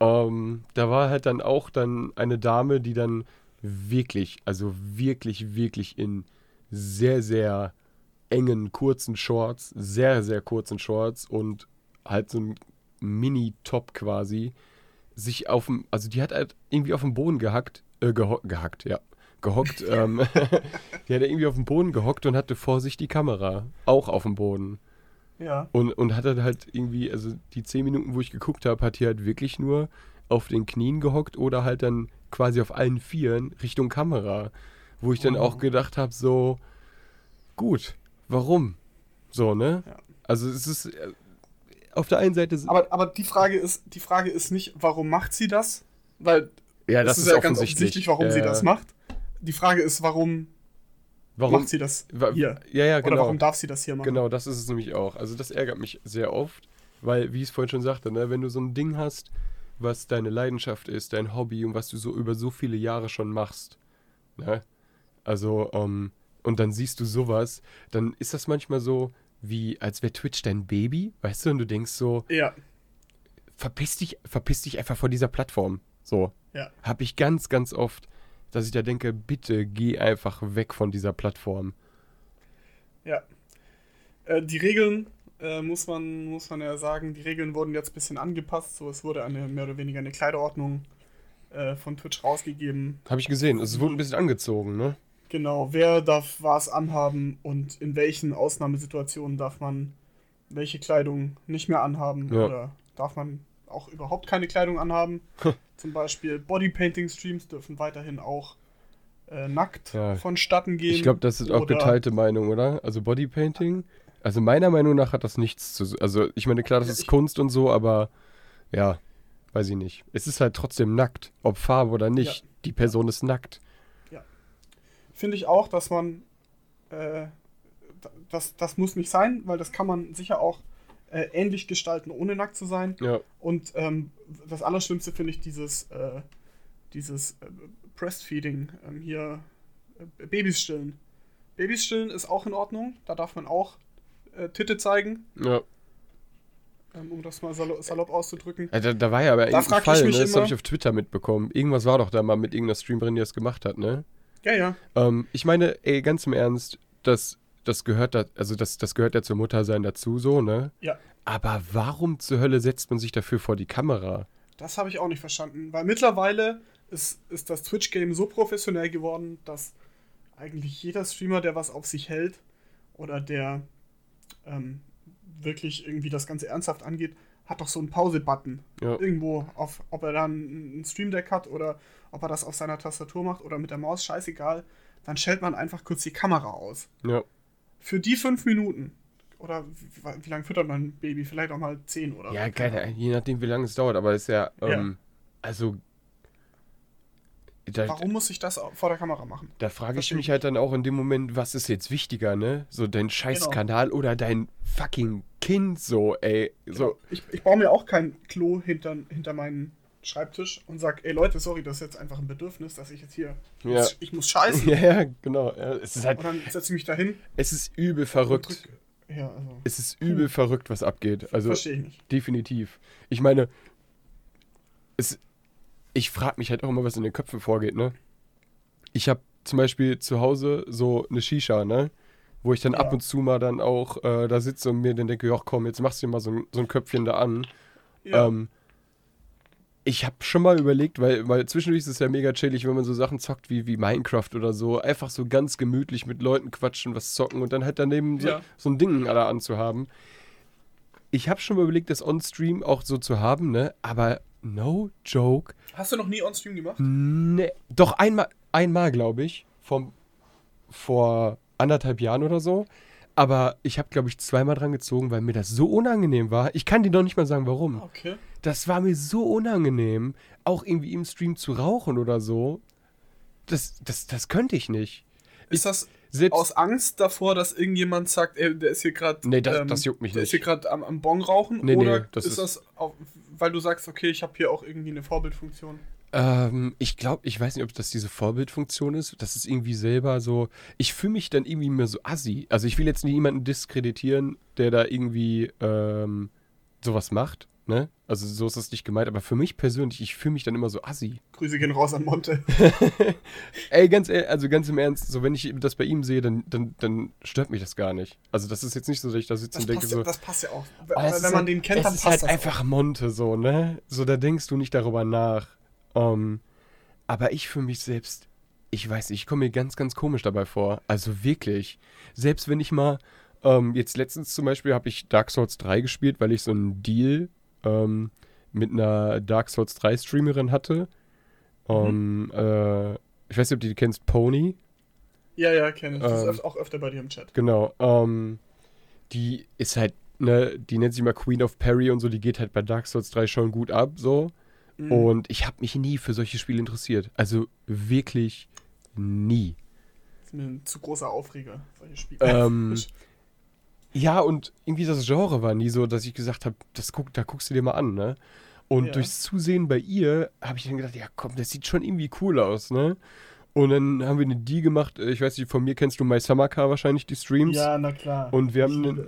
Ähm, da war halt dann auch dann eine Dame, die dann wirklich, also wirklich, wirklich in sehr, sehr engen, kurzen Shorts, sehr, sehr kurzen Shorts und halt so ein Mini-Top quasi, sich auf dem, also die hat halt irgendwie auf dem Boden gehackt, äh, geho gehackt, ja, gehockt, ähm, die hat irgendwie auf dem Boden gehockt und hatte vor sich die Kamera, auch auf dem Boden. Ja. Und, und hat dann halt irgendwie, also die zehn Minuten, wo ich geguckt habe, hat die halt wirklich nur auf den Knien gehockt oder halt dann quasi auf allen Vieren Richtung Kamera. Wo ich dann Oh. auch gedacht habe, so, gut, warum? So, ne? Ja. Also es ist, äh, auf der einen Seite, Aber, aber die Frage ist, die Frage ist nicht, warum macht sie das? Weil ja, es das ist ist ja ganz offensichtlich. warum sie Ja, das macht. Die Frage ist, warum, Warum? macht sie das hier? Ja, ja, Oder genau. warum darf sie das hier machen? Genau, das ist es nämlich auch. Also das ärgert mich sehr oft, weil, wie ich es vorhin schon sagte, ne, wenn du so ein Ding hast, was deine Leidenschaft ist, dein Hobby und was du so über so viele Jahre schon machst, ne? Also, ähm, und dann siehst du sowas, dann ist das manchmal so, wie als wäre Twitch dein Baby, weißt du, und du denkst so, Ja, verpiss dich, verpiss dich einfach vor dieser Plattform. So. ja. Hab ich ganz, ganz oft, dass ich da denke, bitte geh einfach weg von dieser Plattform. Ja. Äh, die Regeln, äh, muss, man, muss man ja sagen, die Regeln wurden jetzt ein bisschen angepasst. So, es wurde eine mehr oder weniger eine Kleiderordnung äh, von Twitch rausgegeben. Habe ich gesehen. Es wurde ein bisschen angezogen, ne? Genau, wer darf was anhaben und in welchen Ausnahmesituationen darf man welche Kleidung nicht mehr anhaben Ja. oder darf man auch überhaupt keine Kleidung anhaben. Zum Beispiel Bodypainting-Streams dürfen weiterhin auch äh, nackt Ja. vonstatten gehen. Ich glaube, das ist auch geteilte Meinung, oder? Also Bodypainting. Also meiner Meinung nach hat das nichts zu. Also ich meine, klar, das Ja, ist Kunst und so, aber ja, weiß ich nicht. Es ist halt trotzdem nackt, ob Farbe oder nicht. Ja. Die Person ist nackt. Finde ich auch, dass man äh, das, das muss nicht sein, weil das kann man sicher auch äh, ähnlich gestalten, ohne nackt zu sein. Ja. Und ähm, das Allerschlimmste finde ich dieses, äh, dieses äh, Breastfeeding, ähm, hier äh, Babys stillen. Babys stillen ist auch in Ordnung, da darf man auch äh, Titte zeigen, Ja. ähm, um das mal salo salopp auszudrücken. Ja, Da, da war ja aber Da irgendein Fall, ne? das habe ich auf Twitter mitbekommen. Irgendwas war doch da mal mit irgendeiner Streamerin, die das gemacht hat, ne? Ja, ja. Ähm, ich meine, ey, ganz im Ernst, das, das gehört da, also das, das gehört ja zum Muttersein dazu, so, ne? Ja. Aber warum zur Hölle setzt man sich dafür vor die Kamera? Das habe ich auch nicht verstanden, weil mittlerweile ist, ist das Twitch-Game so professionell geworden, dass eigentlich jeder Streamer, der was auf sich hält oder der ähm, wirklich irgendwie das Ganze ernsthaft angeht, hat doch so einen Pause-Button. Ja. Irgendwo, auf, ob er dann ein Stream Deck hat oder ob er das auf seiner Tastatur macht oder mit der Maus, scheißegal. Dann stellt man einfach kurz die Kamera aus. Ja. Für die fünf Minuten. Oder wie, wie lange füttert man ein Baby? Vielleicht auch mal zehn oder Ja, so. keine je nachdem, wie lange es dauert, aber ist ja, ähm, also. Da, Warum muss ich das vor der Kamera machen? da frage ich mich ich halt dann auch in dem Moment, was ist jetzt wichtiger, ne? So dein scheiß Genau. Oder dein fucking Kind, so, ey. So, Ich, ich baue mir auch kein Klo hinter, hinter meinen Schreibtisch und sag, ey Leute, sorry, das ist jetzt einfach ein Bedürfnis, dass ich jetzt hier. Ja. Ich muss scheißen. ja, genau. Ja, es ist halt, Und dann setze ich mich dahin es ist übel verrückt. Ja, also. Es ist übel verrückt, was abgeht. Also, verstehe ich nicht. definitiv. Ich meine, es, ich frage mich halt auch immer, was in den Köpfen vorgeht, ne? Ich habe zum Beispiel zu Hause so eine Shisha, ne? Wo ich dann Ja. ab und zu mal dann auch äh, da sitze und mir dann denke, ja komm, jetzt machst du dir mal so ein, so ein Köpfchen da an. Ja. Ähm, ich habe schon mal überlegt, weil, weil zwischendurch ist es ja mega chillig, wenn man so Sachen zockt wie, wie Minecraft oder so. Einfach so ganz gemütlich mit Leuten quatschen, was zocken und dann halt daneben so, Ja. so ein Ding da anzuhaben. Ich habe schon mal überlegt, das on-stream auch so zu haben, ne? Aber no joke. Hast du noch nie on-stream gemacht? Ne, doch einmal, einmal glaube ich, vom, vor anderthalb Jahren oder so. Aber ich habe, glaube ich, zweimal dran gezogen, weil mir das so unangenehm war. Ich kann dir noch nicht mal sagen, warum. Okay. Das war mir so unangenehm, auch irgendwie im Stream zu rauchen oder so. Das, das, das könnte ich nicht. Ist das Selbst, aus Angst davor, dass irgendjemand sagt, ey, der ist hier gerade. Nee, das- das juckt mich Der ist nicht. hier gerade am, am Bon rauchen? Nee, nee, oder das ist, ist- das, auch, weil du sagst, okay, ich habe hier auch irgendwie eine Vorbildfunktion? ähm, ich glaube, ich weiß nicht, ob das diese Vorbildfunktion ist. Das ist irgendwie selber so. Ich fühle mich dann irgendwie mehr so assi. Also ich will jetzt niemanden diskreditieren, der da irgendwie ähm, sowas macht. Ne? Also so ist das nicht gemeint. Aber für mich persönlich, ich fühle mich dann immer so assi. Grüße gehen raus an Monte. Ey, ganz, also ganz im Ernst, so wenn ich das bei ihm sehe, dann, dann, dann stört mich das gar nicht. Also das ist jetzt nicht so, dass ich da sitze Das und denke passt, so. ja, das passt ja auch. Oh, wenn ist man halt- den kennt, dann ist passt halt das einfach auch. Monte so, ne? So, da denkst du nicht darüber nach. Ähm, aber ich für mich selbst, ich weiß nicht, ich komme mir ganz, ganz komisch dabei vor. Also wirklich. Selbst wenn ich mal, ähm, jetzt letztens zum Beispiel habe ich Dark Souls 3 gespielt, weil ich so einen Deal ähm, mit einer Dark Souls 3 Streamerin hatte. Ähm, äh, ich weiß nicht, ob du die kennst, Pony. Ja, ja, kenne ich. Das Ähm, ist öf- auch öfter bei dir im Chat. Genau. Ähm, die ist halt, ne, die nennt sich mal Queen of Perry und so, die geht halt bei Dark Souls 3 schon gut ab, so. Mhm. Und ich habe mich nie für solche Spiele interessiert. Also wirklich nie. Das ist mir ein zu großer Aufreger, solche Spiele. Ähm, Ja, und irgendwie das Genre war nie so, dass ich gesagt habe, das guck, da guckst du dir mal an, ne? Und Ja. durchs Zusehen bei ihr habe ich dann gedacht, ja komm, das sieht schon irgendwie cool aus, ne? Und dann haben wir eine Die gemacht, äh, ich weiß nicht, von mir kennst du My Summer Car wahrscheinlich, die Streams. ja, na klar. Und wir haben, den,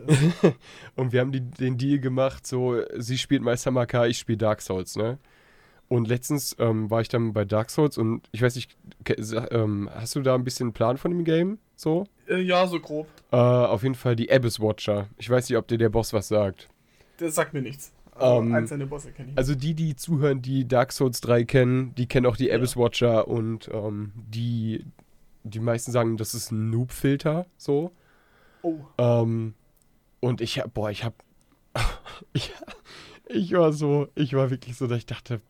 und wir haben die, den Deal gemacht, so, sie spielt My Summer Car, ich spiele Dark Souls, ne? Und letztens ähm, war ich dann bei Dark Souls und ich weiß nicht, ähm, hast du da ein bisschen einen Plan von dem Game? So? Äh, ja, so grob. Äh, auf jeden Fall die Abyss Watcher. Ich weiß nicht, ob dir der Boss was sagt. Das sagt mir nichts. Aber Ähm, einzelne Bosse kenne ich. Also die, die zuhören, die Dark Souls 3 kennen, die kennen auch die Ja. Abyss Watcher und ähm, die, die meisten sagen, das ist ein Noob-Filter, so. oh, Ähm, und ich hab, boah, ich hab, ich, ich war so, ich war wirklich so, dass ich dachte,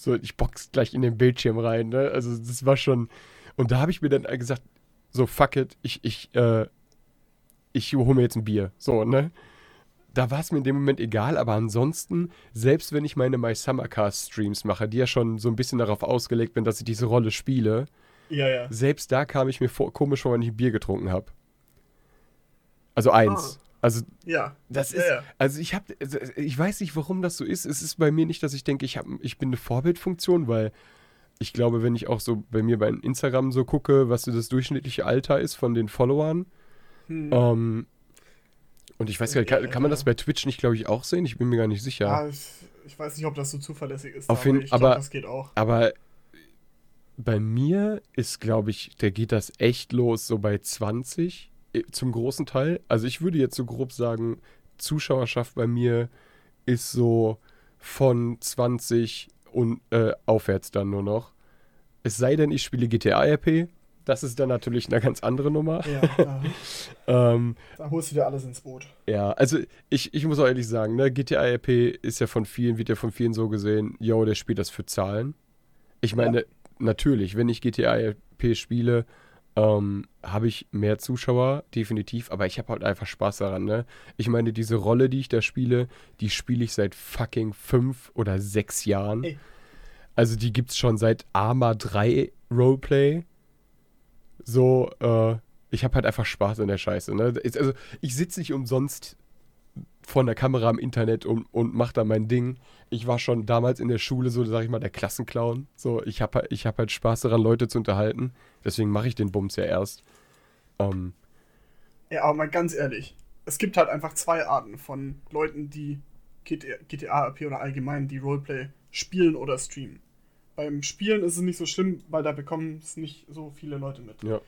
so, ich box gleich in den Bildschirm rein, ne? Also das war schon, und da habe ich mir dann gesagt, so, fuck it, ich, ich, äh, ich hole mir jetzt ein Bier, so, ne? Da war es mir in dem Moment egal, aber ansonsten, selbst wenn ich meine My Summercast Streams mache, die ja schon so ein bisschen darauf ausgelegt bin, dass ich diese Rolle spiele, ja, ja. selbst da kam ich mir vor, komisch vor, wenn ich ein Bier getrunken habe. Also eins. Also, Ja. das Ja, ist, ja. also ich habe, ich weiß nicht, warum das so ist. Es ist bei mir nicht, dass ich denke, ich, hab, ich bin eine Vorbildfunktion, weil ich glaube, wenn ich auch so bei mir bei Instagram so gucke, was so das durchschnittliche Alter ist von den Followern, Hm. ähm, und ich weiß gar nicht, kann, kann man das Ja. bei Twitch nicht, glaube ich, auch sehen? Ich bin mir gar nicht sicher. Ja, ich, ich weiß nicht, ob das so zuverlässig ist. Auf aber jeden- aber- das geht auch. Aber bei mir ist, glaube ich, da geht das echt los, so bei 20 äh, zum großen Teil. Also ich würde jetzt so grob sagen, Zuschauerschaft bei mir ist so von 20 und äh, aufwärts dann nur noch. Es sei denn, ich spiele GTA RP. Das ist dann natürlich eine ganz andere Nummer. Ja, da, Ähm, da holst du dir alles ins Boot. ja, also ich, ich muss auch ehrlich sagen, ne, GTA RP ist ja von vielen, wird ja von vielen so gesehen, yo, der spielt das für Zahlen. Ich meine, natürlich, wenn ich GTA RP spiele, ähm, habe ich mehr Zuschauer, definitiv, aber ich habe halt einfach Spaß daran, ne? Ich meine, diese Rolle, die ich da spiele, die spiele ich seit fucking fünf oder sechs Jahren. Ey. Also die gibt's schon seit Arma 3 Roleplay. So, äh, ich habe halt einfach Spaß an der Scheiße, ne? Also, ich sitze nicht umsonst vor der Kamera im Internet und, und mache da mein Ding. Ich war schon damals in der Schule so, sag ich mal, der Klassenclown. So, ich habe ich hab halt Spaß daran, Leute zu unterhalten. Deswegen mache ich den Bums ja erst. Ähm, Ja, aber mal ganz ehrlich, es gibt halt einfach zwei Arten von Leuten, die GTA, GTA RP oder allgemein die Roleplay spielen oder streamen. Beim Spielen ist es nicht so schlimm, weil da bekommen es nicht so viele Leute mit. ja.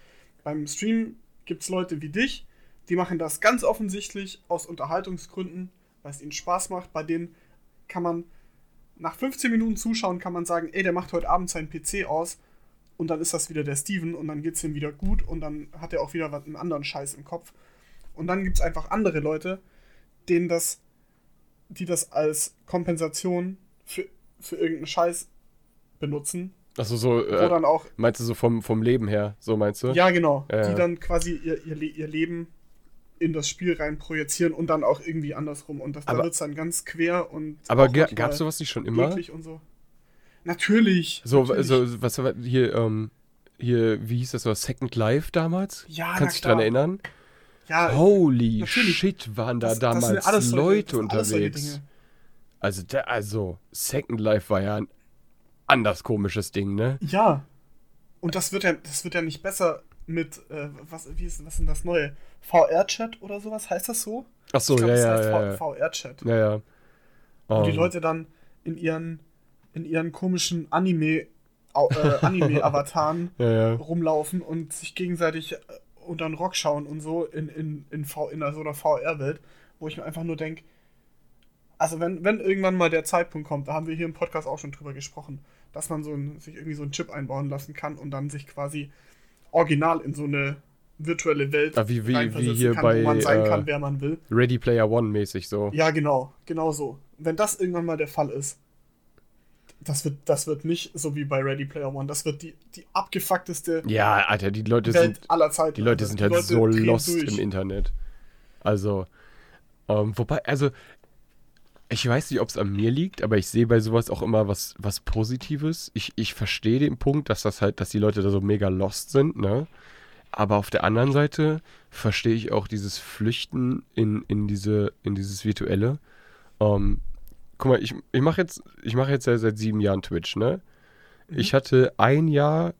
Beim Stream gibt es Leute wie dich, die machen das ganz offensichtlich aus Unterhaltungsgründen, weil es ihnen Spaß macht. Bei denen kann man nach 15 Minuten zuschauen, kann man sagen, ey, der macht heute Abend seinen PC aus und dann ist das wieder der Steven und dann geht es ihm wieder gut und dann hat er auch wieder was, einen anderen Scheiß im Kopf. Und dann gibt es einfach andere Leute, denen das, die das als Kompensation für, für irgendeinen Scheiß benutzen, Achso, so, äh, dann auch meinst du so vom, vom Leben her, so meinst du? ja, genau. Ja, Die dann quasi ihr, ihr, ihr Leben in das Spiel rein projizieren und dann auch irgendwie andersrum. Und das, da Aber- wird es dann ganz quer und. Aber auch ga, manchmal gab's sowas nicht schon immer? Und so. Natürlich. So, natürlich. so, was war hier, ähm, hier, wie hieß das so, Second Life damals? Ja, Kannst du dich dran erinnern? Ja, Holy natürlich. shit, waren da das- damals Leute das alles solche unterwegs. Also, da, also, Second Life war ja ein anders komisches Ding, ne? Ja. Und das wird ja, das wird ja nicht besser mit, äh, was, wie ist, was ist denn das neue? VR-Chat oder sowas? Heißt das so? Ach so, Ich glaub, ja, das ja, heißt ja, ja. VR-Chat. Ja, ja. Wo die Ähm, Leute dann in ihren, in ihren komischen Anime, äh, Anime-Avataren Ja, ja. rumlaufen und sich gegenseitig äh, unter den Rock schauen und so in, in, in, v, in so einer VR-Welt, wo ich mir einfach nur denke, also wenn, wenn irgendwann mal der Zeitpunkt kommt, da haben wir hier im Podcast auch schon drüber gesprochen, dass man so ein, sich irgendwie so einen Chip einbauen lassen kann und dann sich quasi original in so eine virtuelle Welt Ah, wie- wie- wie hier kann, bei, wo man sein äh, kann, wer man will. Ready Player One mäßig so. Ja, genau, genau so. Wenn das irgendwann mal der Fall ist, das wird, das wird nicht so wie bei Ready Player One, das wird die, die abgefuckteste Ja, Alter, die Leute Welt sind, aller Zeiten. die Leute Alter. sind halt Leute so lost durch. im Internet. Also, ähm, wobei, also, ich weiß nicht, ob es an mir liegt, aber ich sehe bei sowas auch immer was, was Positives. Ich, ich verstehe den Punkt, dass das halt, dass die Leute da so mega lost sind, ne? Aber auf der anderen Seite verstehe ich auch dieses Flüchten in, in, diese, in dieses Virtuelle. Ähm, guck mal, ich, ich mache jetzt, ich mache jetzt ja seit sieben Jahren Twitch, ne? Mhm. Ich hatte ein Jahr,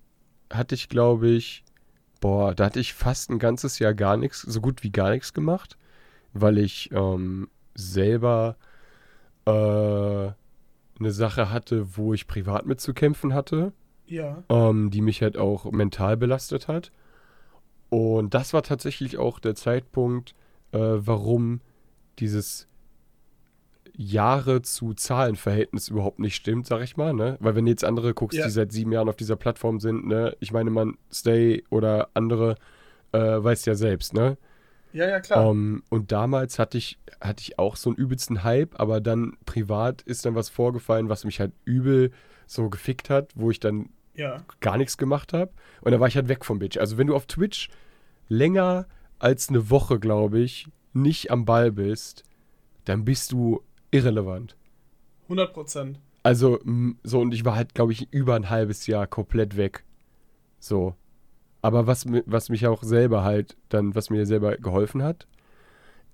hatte ich glaube ich, boah, da hatte ich fast ein ganzes Jahr gar nichts, so gut wie gar nichts gemacht, weil ich ähm, selber äh, eine Sache hatte, wo ich privat mit zu kämpfen hatte Ja, ähm, die mich halt auch mental belastet hat. Und das war tatsächlich auch der Zeitpunkt, äh, warum dieses Jahre zu Zahlenverhältnis überhaupt nicht stimmt, sag ich mal, ne? Weil wenn du jetzt andere guckst, Ja. die seit sieben Jahren auf dieser Plattform sind, ne? Ich meine, man, Stay oder andere, äh, weiß ja selbst, ne? ja, ja, klar. Ähm, und damals hatte ich, hatte ich auch so einen übelsten Hype, aber dann privat ist dann was vorgefallen, was mich halt übel so gefickt hat, wo ich dann ja, gar nichts gemacht habe. Und dann war ich halt weg vom Bitch. Also wenn du auf Twitch länger als eine Woche, glaube ich, nicht am Ball bist, dann bist du irrelevant. 100 Prozent. Also so, und ich war halt, glaube ich, über ein halbes Jahr komplett weg. So. Aber was, was mich auch selber halt dann, was mir selber geholfen hat,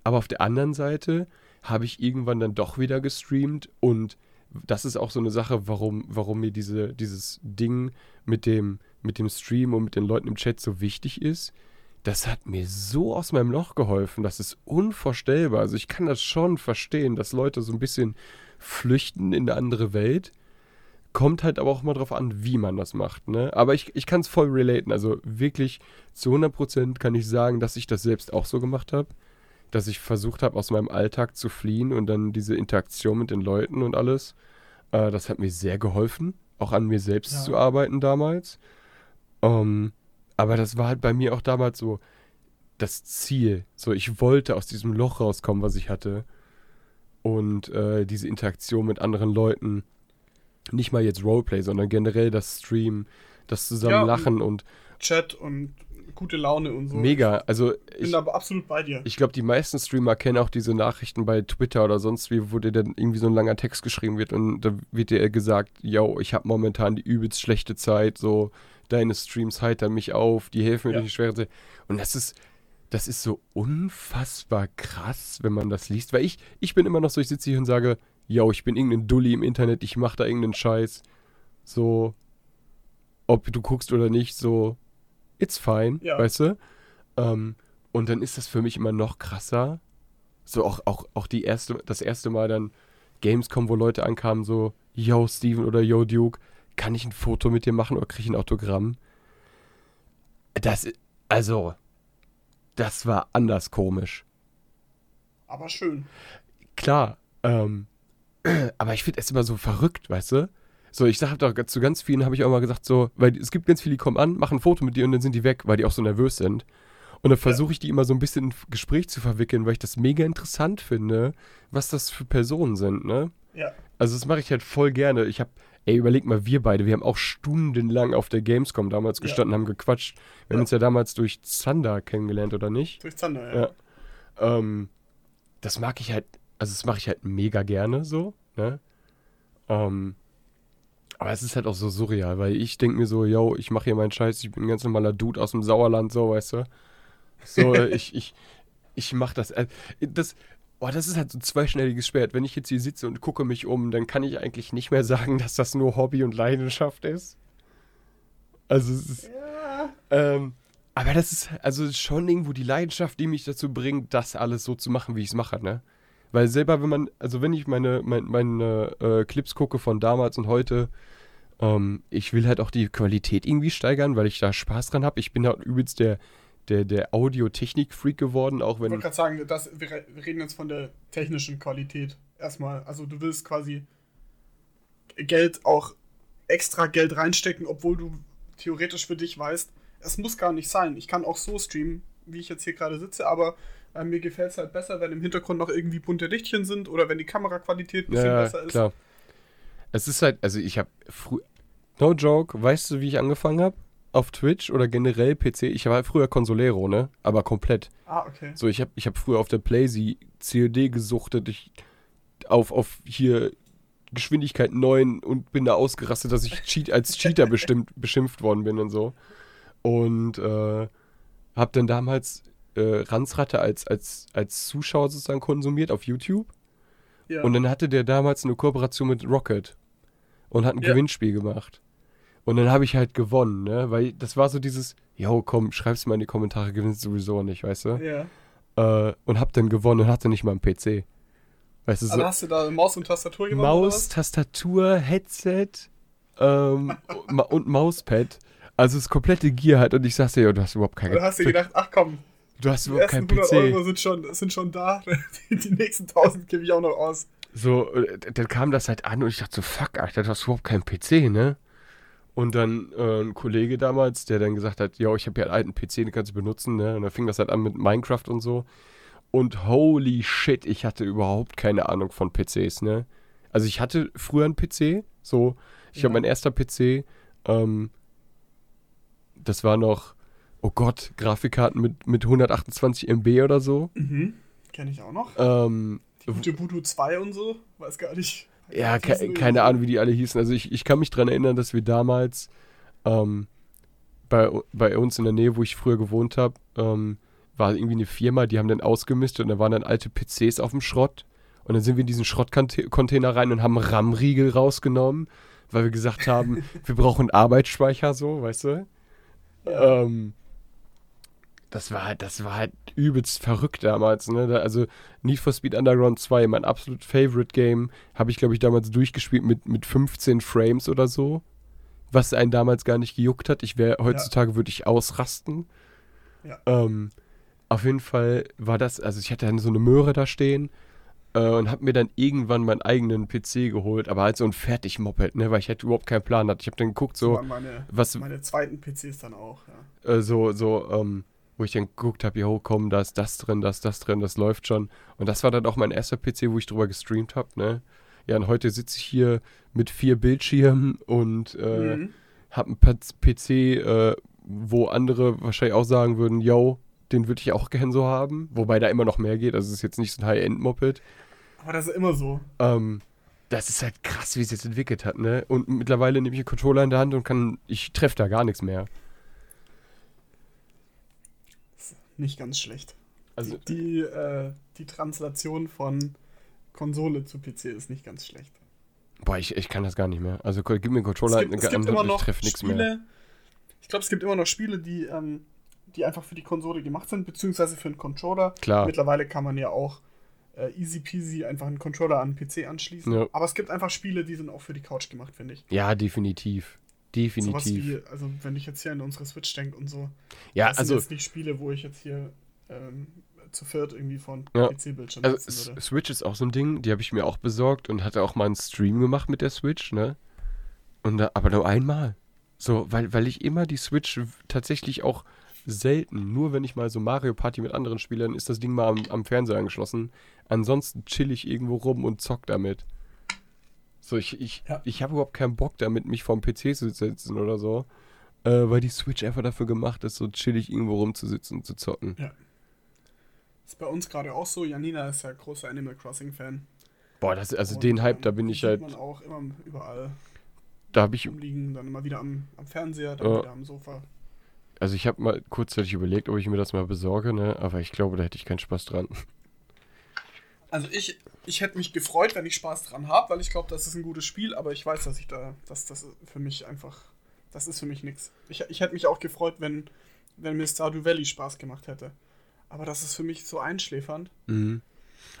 aber auf der anderen Seite habe ich irgendwann dann doch wieder gestreamt und das ist auch so eine Sache, warum, warum mir diese, dieses Ding mit dem, mit dem Stream und mit den Leuten im Chat so wichtig ist. Das hat mir so aus meinem Loch geholfen. Das ist unvorstellbar. Also ich kann das schon verstehen, dass Leute so ein bisschen flüchten in eine andere Welt. Kommt halt aber auch mal drauf an, wie man das macht. Ne? Aber ich, ich kann es voll relaten. Also wirklich zu 100% kann ich sagen, dass ich das selbst auch so gemacht habe dass ich versucht habe, aus meinem Alltag zu fliehen und dann diese Interaktion mit den Leuten und alles. Äh, das hat mir sehr geholfen, auch an mir selbst ja. zu arbeiten damals. Ähm, aber das war halt bei mir auch damals so das Ziel. So, ich wollte aus diesem Loch rauskommen, was ich hatte. Und äh, diese Interaktion mit anderen Leuten. Nicht mal jetzt Roleplay, sondern generell das Stream, das zusammen ja, lachen und Chat und gute Laune und so. Mega. Also ich bin aber absolut bei dir. Ich glaube, die meisten Streamer kennen auch diese Nachrichten bei Twitter oder sonst wie, wo dir dann irgendwie so ein langer Text geschrieben wird und da wird dir gesagt, yo, ich habe momentan die übelst schlechte Zeit, so deine Streams heitern mich auf, die helfen mir ja. durch die schwere Zeit. Und das ist das ist so unfassbar krass, wenn man das liest, weil ich ich bin immer noch so, ich sitze hier und sage, yo, ich bin irgendein Dulli im Internet, ich mache da irgendeinen Scheiß. So ob du guckst oder nicht, so it's fine, ja. weißt du? Ähm, und dann ist das für mich immer noch krasser. So auch, auch, auch die erste, das erste Mal dann Gamescom, wo Leute ankamen, so, yo, Steven oder yo, Duke, kann ich ein Foto mit dir machen oder kriege ich ein Autogramm? Das, also, das war anders komisch. Aber schön. Klar, ähm, aber ich finde es immer so verrückt, weißt du? So, ich sag doch zu ganz vielen habe ich auch mal gesagt, so, weil es gibt ganz viele, die kommen an, machen ein Foto mit dir und dann sind die weg, weil die auch so nervös sind. Und dann versuche ich die immer so ein bisschen in Gespräch zu verwickeln, weil ich das mega interessant finde, was das für Personen sind, ne? Ja. Also das mache ich halt voll gerne. Ich habe, ey, überleg mal, wir beide, wir haben auch stundenlang auf der Gamescom damals gestanden, ja. haben gequatscht. Wir ja. haben uns ja damals durch Zander kennengelernt, oder nicht? Durch Zander, ja. ja. Ähm, das mag ich halt, also das mache ich halt mega gerne so, ne? Ähm, aber es ist halt auch so surreal, weil ich denke mir so, yo, ich mache hier meinen Scheiß, ich bin ein ganz normaler Dude aus dem Sauerland, so, weißt du? So, ich, ich, ich mach das. Äh, das, boah, das ist halt so ein zweischneidiges Schwert. Wenn ich jetzt hier sitze und gucke mich um, dann kann ich eigentlich nicht mehr sagen, dass das nur Hobby und Leidenschaft ist. Also, es ist. Ja. Ähm, aber das ist also schon irgendwo die Leidenschaft, die mich dazu bringt, das alles so zu machen, wie ich es mache, ne? Weil selber, wenn man, also wenn ich meine, meine, meine äh, Clips gucke von damals und heute, ähm, ich will halt auch die Qualität irgendwie steigern, weil ich da Spaß dran habe. Ich bin halt übelst der, der, der Audio-Technik-Freak geworden, auch wenn. Ich wollte gerade sagen, das, wir reden jetzt von der technischen Qualität erstmal. Also du willst quasi Geld auch extra Geld reinstecken, obwohl du theoretisch für dich weißt, es muss gar nicht sein. Ich kann auch so streamen, wie ich jetzt hier gerade sitze, aber äh, mir gefällt es halt besser, wenn im Hintergrund noch irgendwie bunte Lichtchen sind oder wenn die Kameraqualität ein bisschen ja, besser ist. Klar. Es ist halt, also ich habe früher, no joke, weißt du, wie ich angefangen habe? Auf Twitch oder generell PC. Ich war früher Consolero, ne? Aber komplett. Ah, okay. So, ich habe ich hab früher auf der Playsee COD gesuchtet. Ich auf, auf hier Geschwindigkeit 9 und bin da ausgerastet, dass ich Cheat, als Cheater bestimmt, beschimpft worden bin und so. Und äh, hab dann damals äh, Ransratte als, als, als Zuschauer sozusagen konsumiert auf YouTube. Ja. Und dann hatte der damals eine Kooperation mit Rocket und hat ein ja. Gewinnspiel gemacht. Und dann habe ich halt gewonnen, ne? Weil das war so dieses, yo, komm, schreib's mal in die Kommentare, gewinnst sowieso nicht, weißt du? Ja. Äh, und hab dann gewonnen und hatte nicht mal einen PC. Weißt du, so also hast du da Maus und Tastatur gemacht? Maus, Tastatur, Headset ähm, und Mauspad. Also das komplette Gear halt und ich sagte, ja, du hast überhaupt keine. Du hast dir gedacht, ach komm, Du hast überhaupt keinen PC. Die Euro sind schon, sind schon da. Die nächsten 1000 gebe ich auch noch aus. So, äh, dann kam das halt an und ich dachte so, fuck, Alter, du hast überhaupt keinen PC, ne? Und dann äh, ein Kollege damals, der dann gesagt hat, ja, ich habe ja einen alten PC, den kannst du benutzen, ne? Und dann fing das halt an mit Minecraft und so. Und holy shit, ich hatte überhaupt keine Ahnung von PCs, ne? Also ich hatte früher einen PC, so, ich ja. habe mein erster PC, ähm, das war noch oh Gott, Grafikkarten mit, mit 128 MB oder so. Mhm. Kenne ich auch noch. Ähm, die gute Budu 2 und so, weiß gar nicht. Ja, ke keine Ahnung, wie die alle hießen. Also ich, ich kann mich daran erinnern, dass wir damals ähm, bei, bei uns in der Nähe, wo ich früher gewohnt habe, ähm, war irgendwie eine Firma, die haben dann ausgemistet und da waren dann alte PCs auf dem Schrott. Und dann sind wir in diesen Schrottcontainer rein und haben RAM-Riegel rausgenommen, weil wir gesagt haben, wir brauchen Arbeitsspeicher so, weißt du? Ja. Ähm, das war halt, das war halt übelst verrückt damals, ne? Also Need for Speed Underground 2, mein absolut Favorite Game, habe ich, glaube ich, damals durchgespielt mit, mit 15 Frames oder so. Was einen damals gar nicht gejuckt hat. Ich wäre heutzutage ja. würde ich ausrasten. Ja. Ähm, auf jeden Fall war das, also ich hatte dann so eine Möhre da stehen äh, und habe mir dann irgendwann meinen eigenen PC geholt, aber halt so ein Fertig-Moped, ne, weil ich halt überhaupt keinen Plan hatte. Ich habe dann geguckt, so. Meine, was, meine zweiten PCs dann auch, ja. Äh, so, so, ähm, wo ich dann geguckt habe, jo, komm, da ist das drin, da ist das drin, das läuft schon. Und das war dann auch mein erster PC, wo ich drüber gestreamt habe, ne? Ja, und heute sitze ich hier mit vier Bildschirmen und äh, mhm. habe einen PC, äh, wo andere wahrscheinlich auch sagen würden, yo, den würde ich auch gern so haben. Wobei da immer noch mehr geht. Also es ist jetzt nicht so ein High-End-Moped. Aber das ist immer so. Ähm, das ist halt krass, wie es jetzt entwickelt hat, ne? Und mittlerweile nehme ich einen Controller in der Hand und kann, ich treffe da gar nichts mehr nicht ganz schlecht. Also die, äh, die Translation von Konsole zu PC ist nicht ganz schlecht. Boah, ich, ich kann das gar nicht mehr. Also gib mir einen Controller, es gibt, es gibt immer noch ich treffe nichts mehr. Ich glaube, es gibt immer noch Spiele, die, ähm, die einfach für die Konsole gemacht sind, beziehungsweise für einen Controller. Klar. Mittlerweile kann man ja auch äh, easy peasy einfach einen Controller an den PC anschließen. Ja. Aber es gibt einfach Spiele, die sind auch für die Couch gemacht, finde ich. Ja, definitiv. Definitiv. Wie, also wenn ich jetzt hier an unsere Switch denke und so. Ja, das also. sind jetzt nicht Spiele, wo ich jetzt hier ähm, zu viert irgendwie von ja. PC-Bildschirm also würde. Switch ist auch so ein Ding, die habe ich mir auch besorgt und hatte auch mal einen Stream gemacht mit der Switch, ne? Und da, aber nur einmal. So, weil, weil ich immer die Switch tatsächlich auch selten, nur wenn ich mal so Mario Party mit anderen spiele, dann ist das Ding mal am, am Fernseher angeschlossen. Ansonsten chill ich irgendwo rum und zock damit. So, ich, ich, ja. ich habe überhaupt keinen Bock damit, mich vorm PC zu setzen oder so. Äh, weil die Switch einfach dafür gemacht ist, so chillig irgendwo rumzusitzen und zu zocken. Ja. Ist bei uns gerade auch so. Janina ist ja großer Animal Crossing-Fan. Boah, das, also und, den Hype, da bin ich halt. man auch immer überall. Da habe ich. Liegen, dann immer wieder am, am Fernseher, dann uh, wieder am Sofa. Also ich habe mal kurzzeitig überlegt, ob ich mir das mal besorge, ne? Aber ich glaube, da hätte ich keinen Spaß dran. Also ich, ich hätte mich gefreut, wenn ich Spaß dran habe, weil ich glaube, das ist ein gutes Spiel, aber ich weiß, dass ich da, dass das für mich einfach, das ist für mich nichts. Ich, ich hätte mich auch gefreut, wenn, wenn mir Stardew Valley Spaß gemacht hätte. Aber das ist für mich so einschläfernd. Mhm.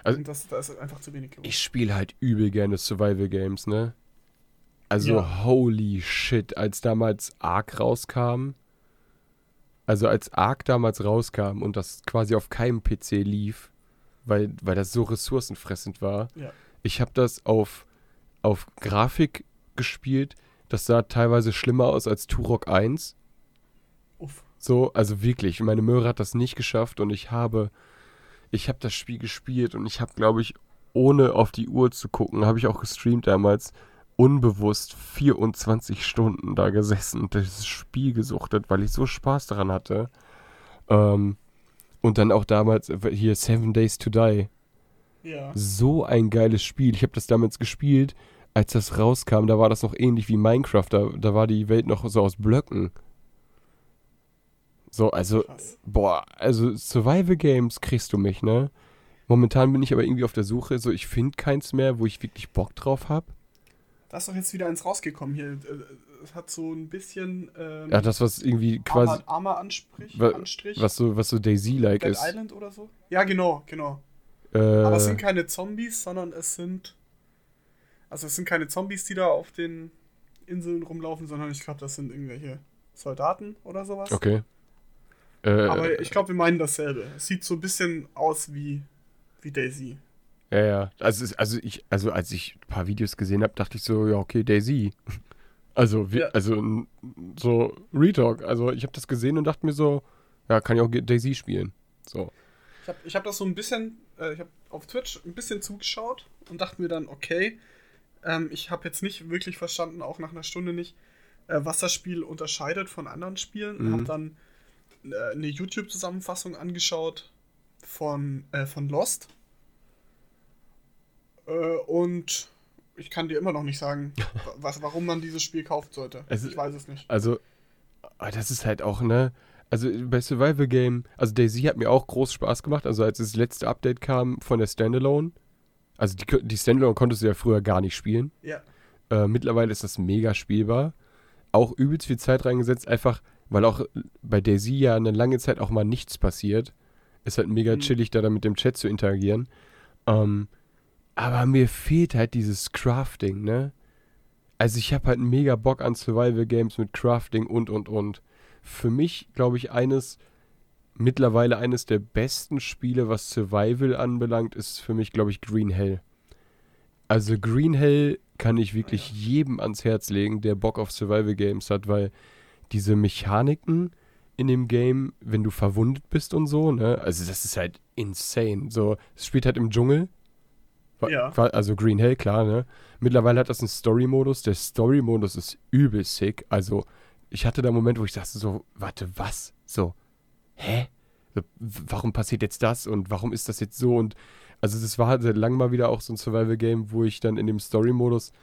Also, und das, da ist einfach zu wenig geworden. Ich spiele halt übel gerne Survival Games, ne? Also, ja. holy shit, als damals Ark rauskam. Also, als Ark damals rauskam und das quasi auf keinem PC lief, weil, weil das so ressourcenfressend war. Ja. Ich habe das auf, auf Grafik gespielt. Das sah teilweise schlimmer aus als Turok 1. Uff. So, also wirklich, meine Möhre hat das nicht geschafft und ich habe, ich habe das Spiel gespielt und ich habe, glaube ich, ohne auf die Uhr zu gucken, habe ich auch gestreamt damals, unbewusst 24 Stunden da gesessen und das Spiel gesuchtet, weil ich so Spaß daran hatte. Ähm, und dann auch damals äh, hier Seven Days to Die. Ja. So ein geiles Spiel. Ich habe das damals gespielt, als das rauskam. Da war das noch ähnlich wie Minecraft. Da, da war die Welt noch so aus Blöcken. So, also, Krass. boah, also Survival Games kriegst du mich, ne? Momentan bin ich aber irgendwie auf der Suche, so ich finde keins mehr, wo ich wirklich Bock drauf habe. Da ist doch jetzt wieder eins rausgekommen hier. Es hat so ein bisschen. Ähm, ja, das, was irgendwie quasi. Armer, Anstrich, wa Anstrich. Was so, was so Daisy-like ist. Island oder so? Ja, genau, genau. Äh, Aber es sind keine Zombies, sondern es sind. Also, es sind keine Zombies, die da auf den Inseln rumlaufen, sondern ich glaube, das sind irgendwelche Soldaten oder sowas. Okay. Äh, Aber ich glaube, wir meinen dasselbe. Es sieht so ein bisschen aus wie, wie Daisy. Ja, ja. Also, also, ich, also als ich ein paar Videos gesehen habe, dachte ich so, ja, okay, Daisy. Also, wie, ja. also so Retalk. Also ich habe das gesehen und dachte mir so, ja, kann ich auch Daisy spielen. So. Ich habe ich hab das so ein bisschen, äh, ich habe auf Twitch ein bisschen zugeschaut und dachte mir dann, okay, ähm, ich habe jetzt nicht wirklich verstanden, auch nach einer Stunde nicht, äh, was das Spiel unterscheidet von anderen Spielen. Mhm. Habe dann äh, eine YouTube-Zusammenfassung angeschaut von, äh, von Lost. Äh, und ich kann dir immer noch nicht sagen, was, warum man dieses Spiel kaufen sollte. Es, ich weiß es nicht. Also, ah, das ist halt auch, ne? Also bei Survival Game, also Daisy hat mir auch groß Spaß gemacht. Also als das letzte Update kam von der Standalone, also die, die Standalone konntest du ja früher gar nicht spielen. Ja. Äh, mittlerweile ist das mega spielbar. Auch übelst viel Zeit reingesetzt, einfach weil auch bei Daisy ja eine lange Zeit auch mal nichts passiert. Ist halt mega Mhm. chillig, da dann mit dem Chat zu interagieren. Ähm, aber mir fehlt halt dieses Crafting, ne? Also ich habe halt mega Bock an Survival Games mit Crafting und und und. Für mich, glaube ich, eines mittlerweile eines der besten Spiele, was Survival anbelangt, ist für mich, glaube ich, Green Hell. Also Green Hell kann ich wirklich jedem ans Herz legen, der Bock auf Survival Games hat, weil diese Mechaniken in dem Game, wenn du verwundet bist und so, ne, also das ist halt insane. So, es spielt halt im Dschungel. Ja. Also Green Hell, klar, ne? Mittlerweile hat das einen Story-Modus. Der Story-Modus ist übel sick. Also, ich hatte da einen Moment, wo ich dachte so, warte, was? So, hä? So, warum passiert jetzt das und warum ist das jetzt so? Und also das war halt seit langem mal wieder auch so ein Survival-Game, wo ich dann in dem Story-Modus